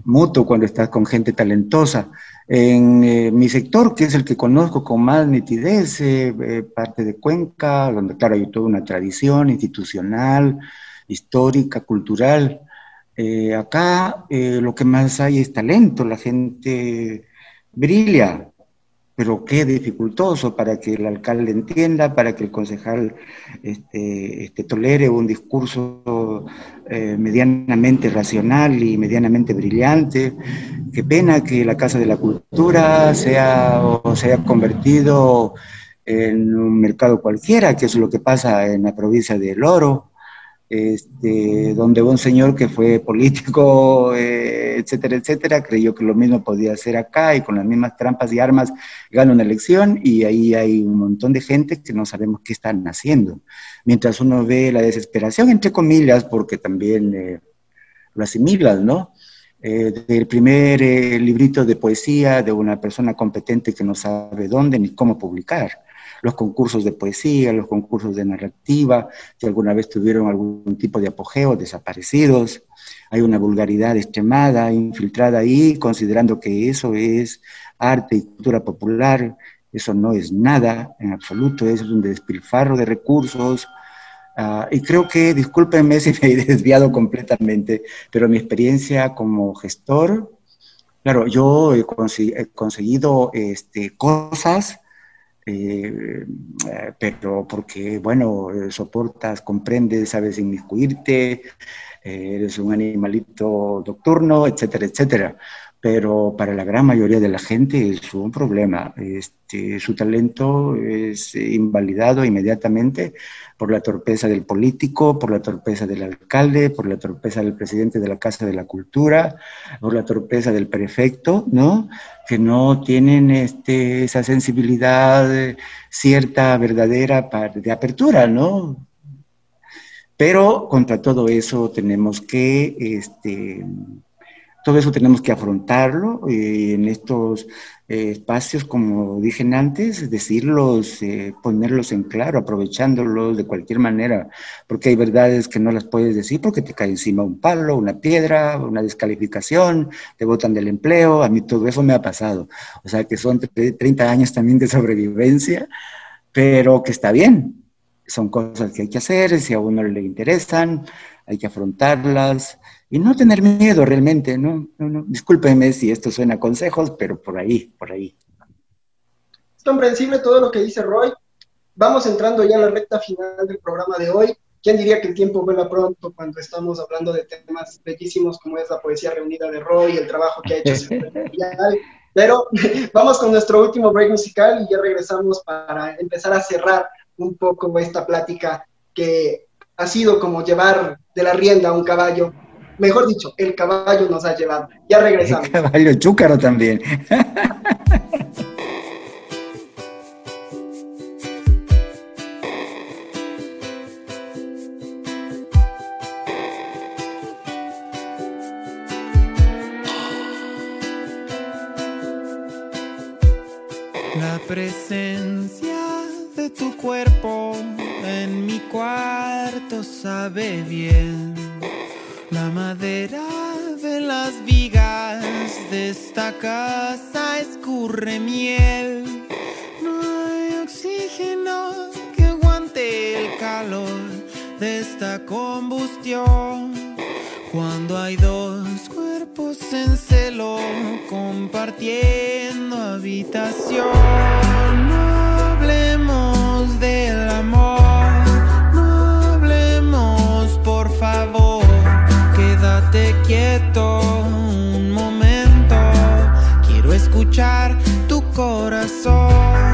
C: mutuo cuando estás con gente talentosa. En eh, mi sector, que es el que conozco con más nitidez, eh, parte de Cuenca, donde claro hay toda una tradición institucional, histórica, cultural. acá lo que más hay es talento, la gente brilla, pero qué dificultoso para que el alcalde entienda, para que el concejal este, este tolere un discurso eh, medianamente racional y medianamente brillante. Qué pena que la Casa de la Cultura sea o se haya convertido en un mercado cualquiera, que es lo que pasa en la provincia del Oro este, donde un señor que fue político, eh, etcétera, etcétera, creyó que lo mismo podía hacer acá y con las mismas trampas y armas gana una elección y ahí hay un montón de gente que no sabemos qué están haciendo. Mientras uno ve la desesperación, entre comillas, porque también eh, lo asimilas, ¿no? Eh, del primer librito de poesía de una persona competente que no sabe dónde ni cómo publicar los concursos de poesía, los concursos de narrativa, si alguna vez tuvieron algún tipo de apogeo, desaparecidos. Hay una vulgaridad extremada, infiltrada ahí, considerando que eso es arte y cultura popular. Eso no es nada en absoluto, eso es un despilfarro de recursos. Ah, y creo que, discúlpenme si me he desviado completamente, pero mi experiencia como gestor, claro, yo he, conseguido este, cosas eh, pero porque, bueno, soportas, comprendes, sabes inmiscuirte, eh, eres un animalito nocturno, etcétera, etcétera pero para la gran mayoría de la gente es un problema. Este, su talento es invalidado inmediatamente por la torpeza del político, por la torpeza del alcalde, por la torpeza del presidente de la Casa de la Cultura, por la torpeza del prefecto, ¿no? Que no tienen este, esa sensibilidad cierta, verdadera de apertura, ¿no? Pero contra todo eso tenemos que este, todo eso tenemos que afrontarlo y en estos eh, espacios, como dije antes, decirlos, eh, ponerlos en claro, aprovechándolos de cualquier manera, porque hay verdades que no las puedes decir porque te cae encima un palo, una piedra, una descalificación, te botan del empleo, a mí todo eso me ha pasado. O sea que son 30 años también de sobrevivencia, pero que está bien, son cosas que hay que hacer, si a uno le interesan, hay que afrontarlas y no tener miedo realmente, ¿no? no, Discúlpeme si esto suena a consejos, pero por ahí, por ahí.
A: Es comprensible todo lo que dice Roy. Vamos entrando ya a la recta final del programa de hoy. ¿Quién diría que el tiempo vuela pronto cuando estamos hablando de temas bellísimos como es la poesía reunida de Roy, el trabajo que ha hecho? Pero vamos con nuestro último break musical y ya regresamos para empezar a cerrar un poco esta plática que ha sido como llevar de la rienda a un caballo mejor dicho, el caballo nos ha llevado. Ya regresamos.
C: El caballo chúcaro también.
E: La presencia de tu cuerpo en mi cuarto sabe bien madera de las vigas de esta casa escurre miel. No hay oxígeno que aguante el calor de esta combustión. Cuando hay dos cuerpos en celo compartiendo habitación, no hablemos del amor, quieto un momento. Quiero escuchar tu corazón.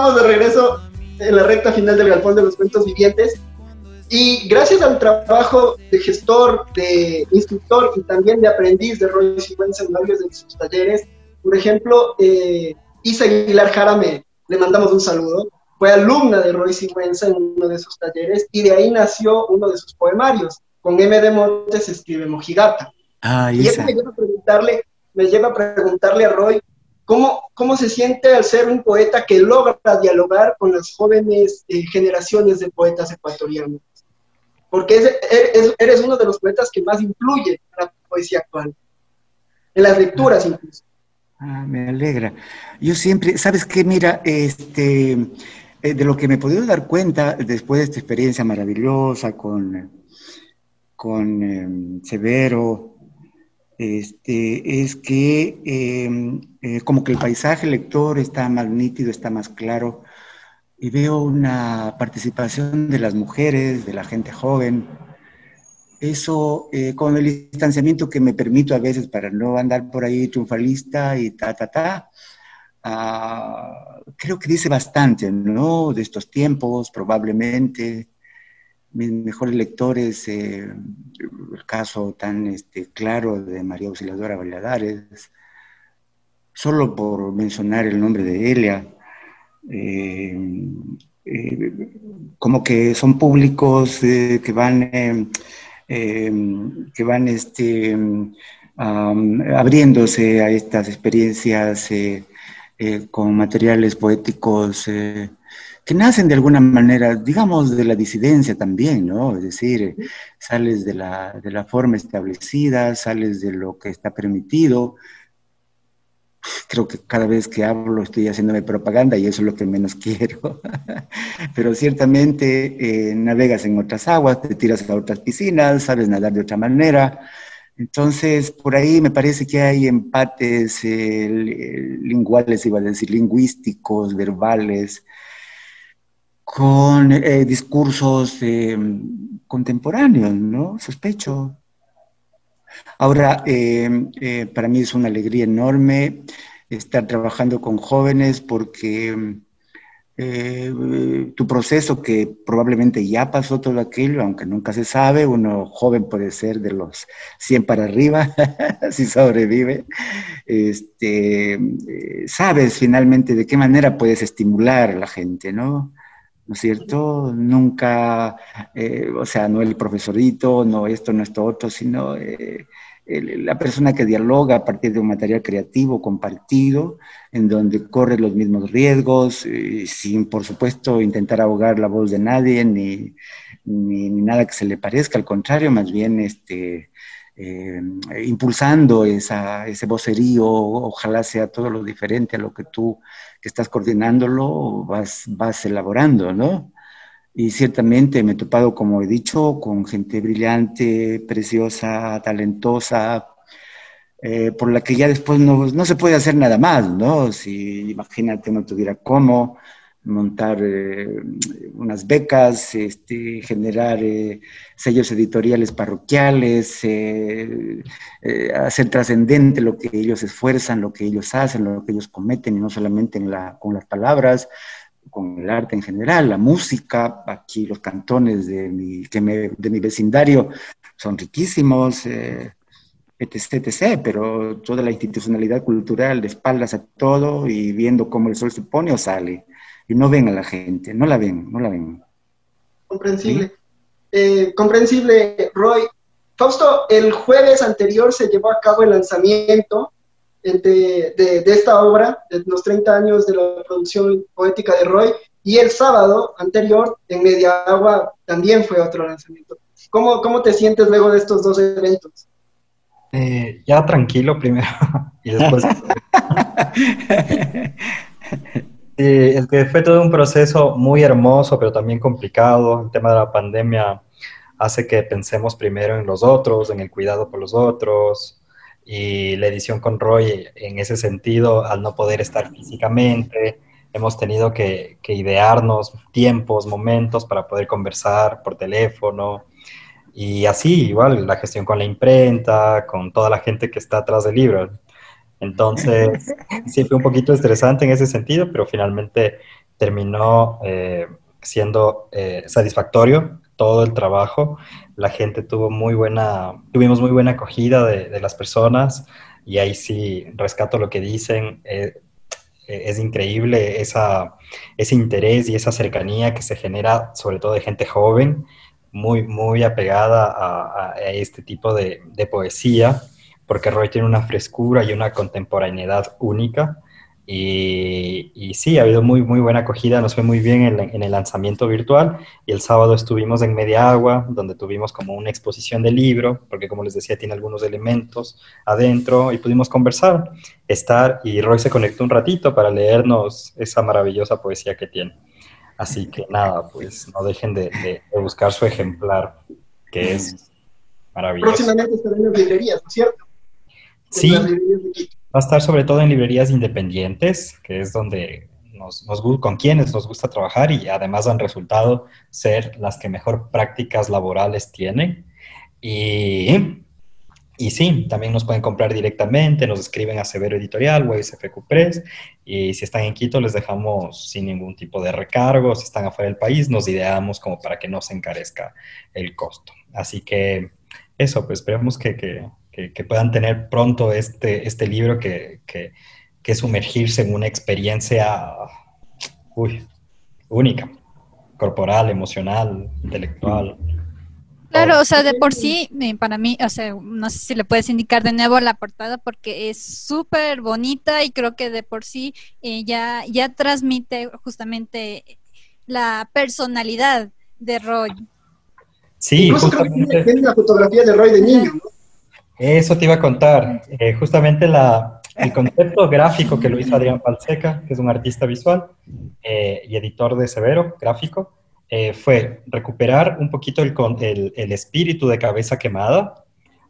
A: Estamos de regreso en la recta final del Galpón de los Cuentos Vivientes. Y gracias al trabajo de gestor, de instructor y también de aprendiz de Roy Sigüenza en varios de sus talleres, por ejemplo, eh, Isa Aguilar Jarame, le mandamos un saludo, fue alumna de Roy Sigüenza en uno de sus talleres y de ahí nació uno de sus poemarios. Con M. de Montes escribe Mojigata.
C: Ah,
A: y eso me lleva a preguntarle, me lleva a preguntarle a Roy ¿Cómo, se siente al ser un poeta que logra dialogar con las jóvenes eh, generaciones de poetas ecuatorianos? Porque eres uno de los poetas que más influye en la poesía actual, en las lecturas incluso.
C: Ah, me alegra. Yo siempre, ¿sabes qué? Mira, este, eh, de lo que me he podido dar cuenta después de esta experiencia maravillosa con, con em, Severo, este, es que em, eh, como que el paisaje lector está más nítido, está más claro, y veo una participación de las mujeres, de la gente joven. Eso, eh, con el distanciamiento que me permito a veces para no andar por ahí triunfalista y ta, ta, ta, ah, creo que dice bastante, ¿no? De estos tiempos, probablemente mis mejores lectores, eh, el caso tan este, claro de María Auxiliadora Valladares, solo por mencionar el nombre de Elia, eh, eh, como que son públicos que van, que van este, abriéndose a estas experiencias con materiales poéticos que nacen de alguna manera, digamos, de la disidencia también, ¿no? Es decir, sales de la, de forma establecida, sales de lo que está permitido. Creo que cada vez que hablo estoy haciéndome propaganda y eso es lo que menos quiero. Pero ciertamente eh, navegas en otras aguas, te tiras a otras piscinas, sabes nadar de otra manera. Entonces, por ahí me parece que hay empates eh, linguales, iba a decir, lingüísticos, verbales, con eh, discursos eh, contemporáneos, ¿no? Sospecho. Ahora, eh, para mí es una alegría enorme estar trabajando con jóvenes porque eh, tu proceso que probablemente ya pasó todo aquello, aunque nunca se sabe, uno joven puede ser de los 100 para arriba, si sobrevive, este, eh, sabes finalmente de qué manera puedes estimular a la gente, ¿no? ¿No es cierto? Nunca, eh, o sea, no el profesorito, no esto, no esto otro, sino la persona que dialoga a partir de un material creativo compartido, en donde corre los mismos riesgos, eh, sin por supuesto intentar ahogar la voz de nadie ni, ni, nada que se le parezca, al contrario, más bien este, eh, impulsando esa, ese vocerío, ojalá sea todo lo diferente a lo que tú que estás coordinándolo vas, vas elaborando, ¿no? Y ciertamente me he topado, como he dicho, con gente brillante, preciosa, talentosa, eh, por la que ya después no, no, se puede hacer nada más, ¿no? Si imagínate no tuviera cómo montar eh, unas becas, este, generar eh, sellos editoriales parroquiales, hacer trascendente lo que ellos esfuerzan, lo que ellos hacen, lo que ellos cometen, y no solamente en la, con las palabras, con el arte en general, la música, aquí los cantones de mi, que de mi vecindario son riquísimos, eh, etc, etc, pero toda la institucionalidad cultural de espaldas a todo y viendo cómo el sol se pone o sale, y no ven a la gente, no la ven, no la ven.
A: Comprensible. Eh, comprensible, Roy. Fausto, el jueves anterior se llevó a cabo el lanzamiento de, de, esta obra, de los 30 años de la producción poética de Roy, y el sábado anterior, en Media Agua, también fue otro lanzamiento. ¿Cómo, cómo te sientes luego de estos dos eventos?
B: Eh, ya tranquilo primero y después... sí, es que fue todo un proceso muy hermoso, pero también complicado. El tema de la pandemia hace que pensemos primero en los otros, en el cuidado por los otros, y la edición con Roy en ese sentido, al no poder estar físicamente, hemos tenido que, idearnos tiempos, momentos para poder conversar por teléfono y así igual la gestión con la imprenta, con toda la gente que está atrás del libro. Entonces, sí fue un poquito estresante en ese sentido, pero finalmente terminó eh, siendo eh, satisfactorio todo el trabajo. La gente tuvo muy buena, tuvimos muy buena acogida de, las personas y ahí sí rescato lo que dicen. Eh, eh, es increíble esa, ese interés y esa cercanía que se genera, sobre todo de gente joven, muy, muy apegada a, a este tipo de, de, poesía, porque Roy tiene una frescura y una contemporaneidad única y, sí, ha habido muy, muy buena acogida, nos fue muy bien en, el lanzamiento virtual y el sábado estuvimos en Media Agua, donde tuvimos como una exposición de libro, porque como les decía, tiene algunos elementos adentro y pudimos conversar, estar y Roy se conectó un ratito para leernos esa maravillosa poesía que tiene. Así que nada, pues no dejen de, buscar su ejemplar, que es maravilloso.
A: Próximamente estará en las librerías, ¿no es cierto?
B: Sí. Va a estar sobre todo en librerías independientes, que es donde nos, con quienes nos gusta trabajar y además han resultado ser las que mejor prácticas laborales tienen. Y, y sí, también nos pueden comprar directamente, nos escriben a Severo Editorial o a SFQ Press. Y si están en Quito, les dejamos sin ningún tipo de recargo. Si están afuera del país, nos ideamos como para que no se encarezca el costo. Así que eso, pues esperemos que, que que, puedan tener pronto este, este libro que, que, sumergirse en una experiencia única, corporal, emocional, intelectual.
D: Claro, o sea, de por sí, para mí, o sea, no sé si le puedes indicar de nuevo la portada porque es súper bonita y creo que de por sí eh, ya, ya transmite justamente la personalidad de Roy.
B: Sí,
A: justamente. Tiene la fotografía de Roy de niño, ¿no?
B: Eso te iba a contar. Eh, justamente el concepto gráfico que lo hizo Adrián Palseca, que es un artista visual eh, y editor de Severo, gráfico, eh, fue recuperar un poquito el, el, el, espíritu de Cabeza Quemada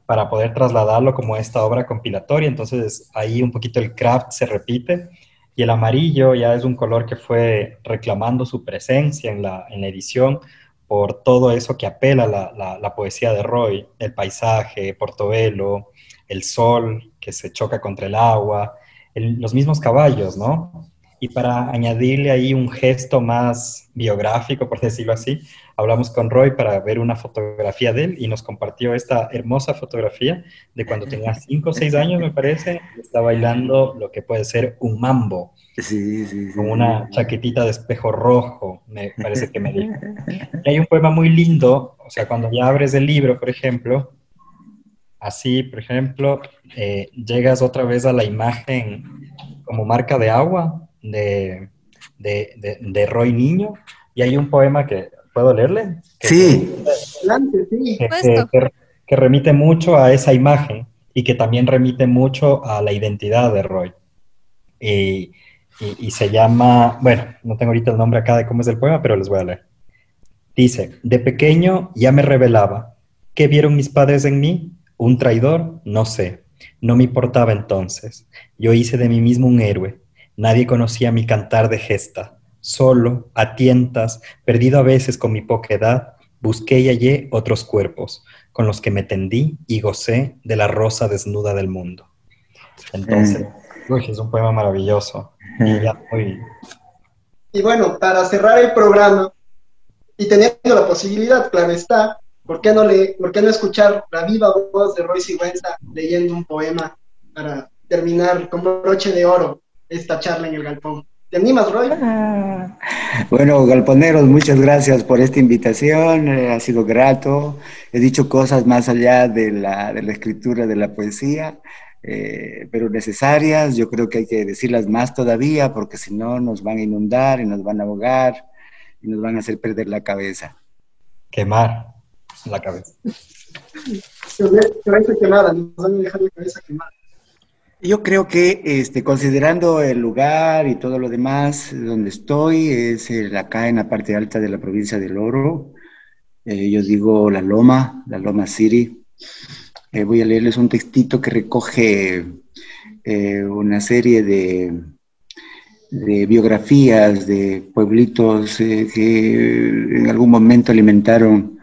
B: para poder trasladarlo como esta obra compilatoria. Entonces ahí un poquito el craft se repite y el amarillo ya es un color que fue reclamando su presencia en la, en la edición por todo eso que apela la, la, poesía de Roy, el paisaje, Portobelo, el sol que se choca contra el agua, los mismos caballos, ¿no? Y para añadirle ahí un gesto más biográfico, por decirlo así, hablamos con Roy para ver una fotografía de él y nos compartió esta hermosa fotografía de cuando tenía 5 o 6 años, me parece, está bailando lo que puede ser un mambo.
C: Sí, sí,
B: Con una chaquetita de espejo rojo, me parece que me dijo. hay un poema muy lindo, o sea, cuando ya abres el libro, por ejemplo, así, por ejemplo, eh, llegas otra vez a la imagen como marca de agua de, de, de, Roy Niño, y hay un poema que, ¿puedo leerle?
C: sí.
B: que remite mucho a esa imagen y que también remite mucho a la identidad de Roy. Y, y, se llama, bueno, no tengo ahorita el nombre acá de cómo es el poema, pero les voy a leer. Dice, de pequeño ya me revelaba. ¿Qué vieron mis padres en mí? ¿Un traidor? No sé. No me importaba entonces. Yo hice de mí mismo un héroe. Nadie conocía mi cantar de gesta. Solo, a tientas, perdido a veces con mi poca edad, busqué y hallé otros cuerpos, con los que me tendí y gocé de la rosa desnuda del mundo. Entonces, es un poema maravilloso.
A: Y, bueno, para cerrar el programa, y teniendo la posibilidad, claro está, ¿por qué no, le, por qué no escuchar la viva voz de Roy Sigüenza leyendo un poema para terminar con broche de oro esta charla en el galpón? ¿Te animas, Roy?
C: Bueno, galponeros, muchas gracias por esta invitación. Eh, ha sido grato. He dicho cosas más allá de la, de la escritura de la poesía. Eh, pero necesarias. Yo creo que hay que decirlas más todavía porque si no nos van a inundar y nos van a ahogar y nos van a hacer perder la cabeza.
B: Quemar la cabeza.
C: Yo creo que este, considerando el lugar y todo lo demás donde estoy, es acá en la parte alta de la provincia del Oro. Eh, yo digo La Loma, La Loma City. Eh, voy a leerles un textito que recoge eh, una serie de, biografías de pueblitos que en algún momento alimentaron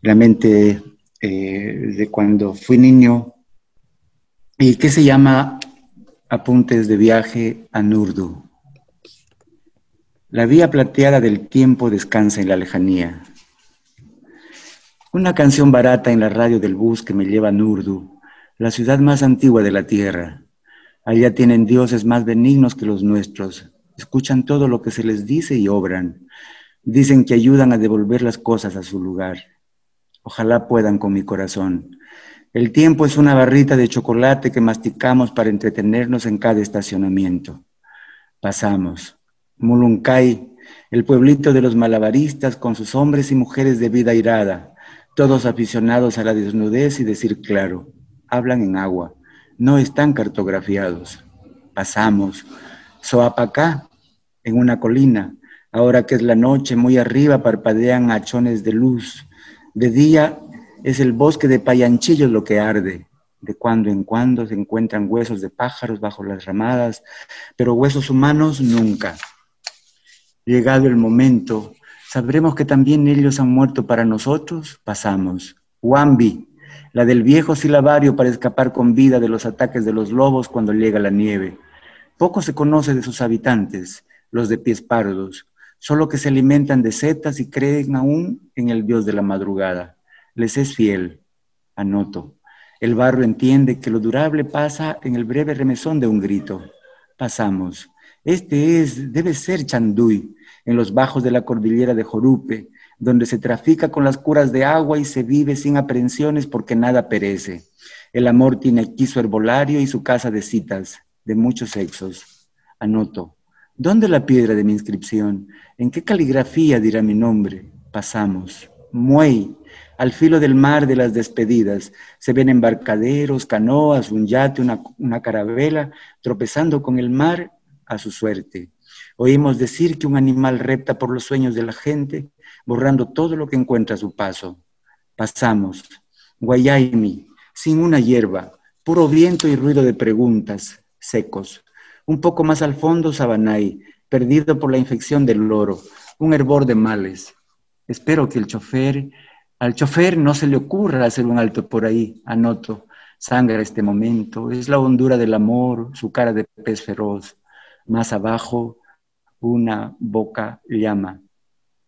C: la mente de cuando fui niño y que se llama Apuntes de viaje a Nurdu. La vía plateada del tiempo descansa en la lejanía una canción barata en la radio del bus que me lleva a Nurdu, la ciudad más antigua de la tierra. Allá tienen dioses más benignos que los nuestros. Escuchan todo lo que se les dice y obran. Dicen que ayudan a devolver las cosas a su lugar. Ojalá puedan con mi corazón. El tiempo es una barrita de chocolate que masticamos para entretenernos en cada estacionamiento. Pasamos. Mulunkai, el pueblito de los malabaristas con sus hombres y mujeres de vida irada todos aficionados a la desnudez y decir claro, hablan en agua, no están cartografiados. Pasamos, Soapacá, en una colina, ahora que es la noche, muy arriba parpadean hachones de luz. De día es el bosque de payanchillos lo que arde. De cuando en cuando se encuentran huesos de pájaros bajo las ramadas, pero huesos humanos nunca. Llegado el momento, sabremos que también ellos han muerto para nosotros, pasamos. Wambi, la del viejo silabario para escapar con vida de los ataques de los lobos cuando llega la nieve. Poco se conoce de sus habitantes, los de pies pardos, solo que se alimentan de setas y creen aún en el dios de la madrugada. Les es fiel, anoto. El barro entiende que lo durable pasa en el breve remesón de un grito. Pasamos. Este es, debe ser Chanduy, en los bajos de la cordillera de Jorupe, donde se trafica con las curas de agua y se vive sin aprensiones porque nada perece. El amor tiene aquí su herbolario y su casa de citas, de muchos sexos. Anoto. ¿Dónde la piedra de mi inscripción? ¿En qué caligrafía dirá mi nombre? Pasamos. Muey, al filo del mar de las despedidas. Se ven embarcaderos, canoas, un yate, una, carabela, tropezando con el mar a su suerte. Oímos decir que un animal repta por los sueños de la gente, borrando todo lo que encuentra a su paso. Pasamos. Guayaimi, sin una hierba, puro viento y ruido de preguntas, secos. Un poco más al fondo, Sabanay, perdido por la infección del loro, un hervor de males. Espero que el chofer, al chofer no se le ocurra hacer un alto por ahí, anoto. Sangra este momento, es la hondura del amor, su cara de pez feroz. Más abajo, una boca llama.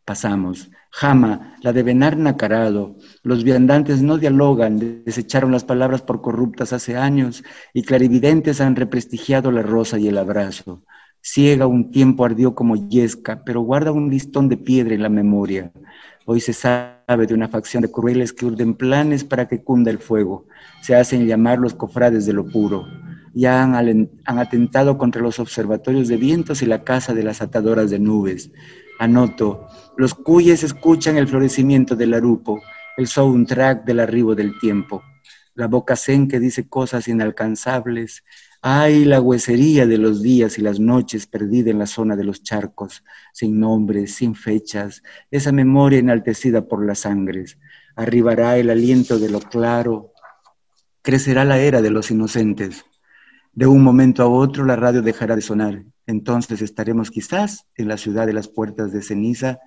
C: Pasamos. Jama, la de Benar Nacarado. Los viandantes no dialogan, desecharon las palabras por corruptas hace años y clarividentes han represtigiado la rosa y el abrazo. Ciega un tiempo ardió como yesca, pero guarda un listón de piedra en la memoria. Hoy se sabe de una facción de crueles que urden planes para que cunda el fuego. Se hacen llamar los cofrades de lo puro. Ya han, atentado contra los observatorios de vientos y la casa de las atadoras de nubes. Anoto, los cuyes escuchan el florecimiento del arupo, el soundtrack del arribo del tiempo. La boca zen que dice cosas inalcanzables, Ay, la huesería de los días y las noches perdida en la zona de los charcos, sin nombres, sin fechas, esa memoria enaltecida por las sangres. Arribará el aliento de lo claro, crecerá la era de los inocentes. De un momento a otro la radio dejará de sonar. Entonces estaremos quizás en la ciudad de las puertas de ceniza,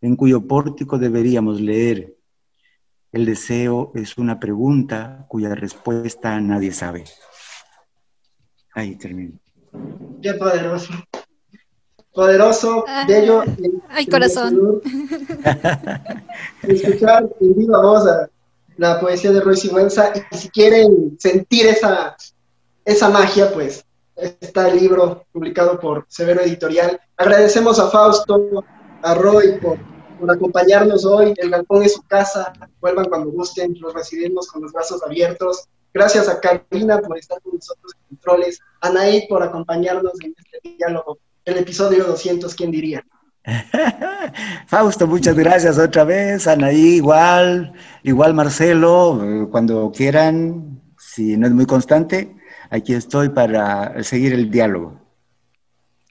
C: en cuyo pórtico deberíamos leer. El deseo es una pregunta cuya respuesta nadie sabe. Ahí termino.
A: Qué poderoso. Poderoso, ah, bello.
D: Ay, corazón.
A: Escuchar en viva voz la poesía de Roy Sigüenza y si quieren sentir esa, esa magia, pues está el libro publicado por Severo Editorial. Agradecemos a Fausto, a Roy por, por acompañarnos hoy. El galpón es su casa. Vuelvan cuando gusten, los recibimos con los brazos abiertos. Gracias a Karina por estar con nosotros en controles, a Naid por acompañarnos en este diálogo, el episodio 200, ¿quién diría?
C: Fausto, muchas gracias otra vez. Anaí, igual, igual Marcelo, eh, cuando quieran, si no es muy constante, aquí estoy para seguir el diálogo.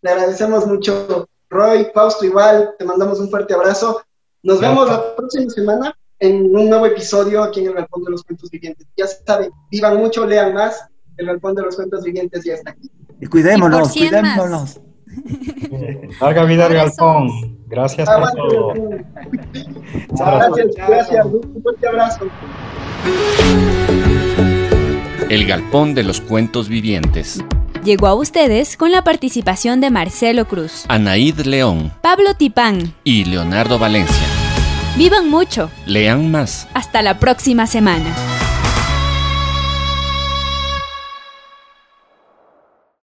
A: Le agradecemos mucho, Roy, Fausto, igual, te mandamos un fuerte abrazo. Nos vemos la próxima semana en un nuevo episodio aquí en el Galpón de los Cuentos Vivientes. Ya saben, vivan mucho, lean más. El Galpón de los Cuentos Vivientes ya está aquí.
C: Y cuidémonos, cuidémonos.
B: Larga vida al galpón. Gracias por todo.
A: Gracias, gracias. Un fuerte abrazo.
F: El Galpón de los Cuentos Vivientes.
G: Llegó a ustedes con la participación de Marcelo Cruz,
F: Anaíd León,
G: Pablo Tipán
F: y Leonardo Valencia.
G: Vivan mucho.
F: Lean más.
G: Hasta la próxima semana.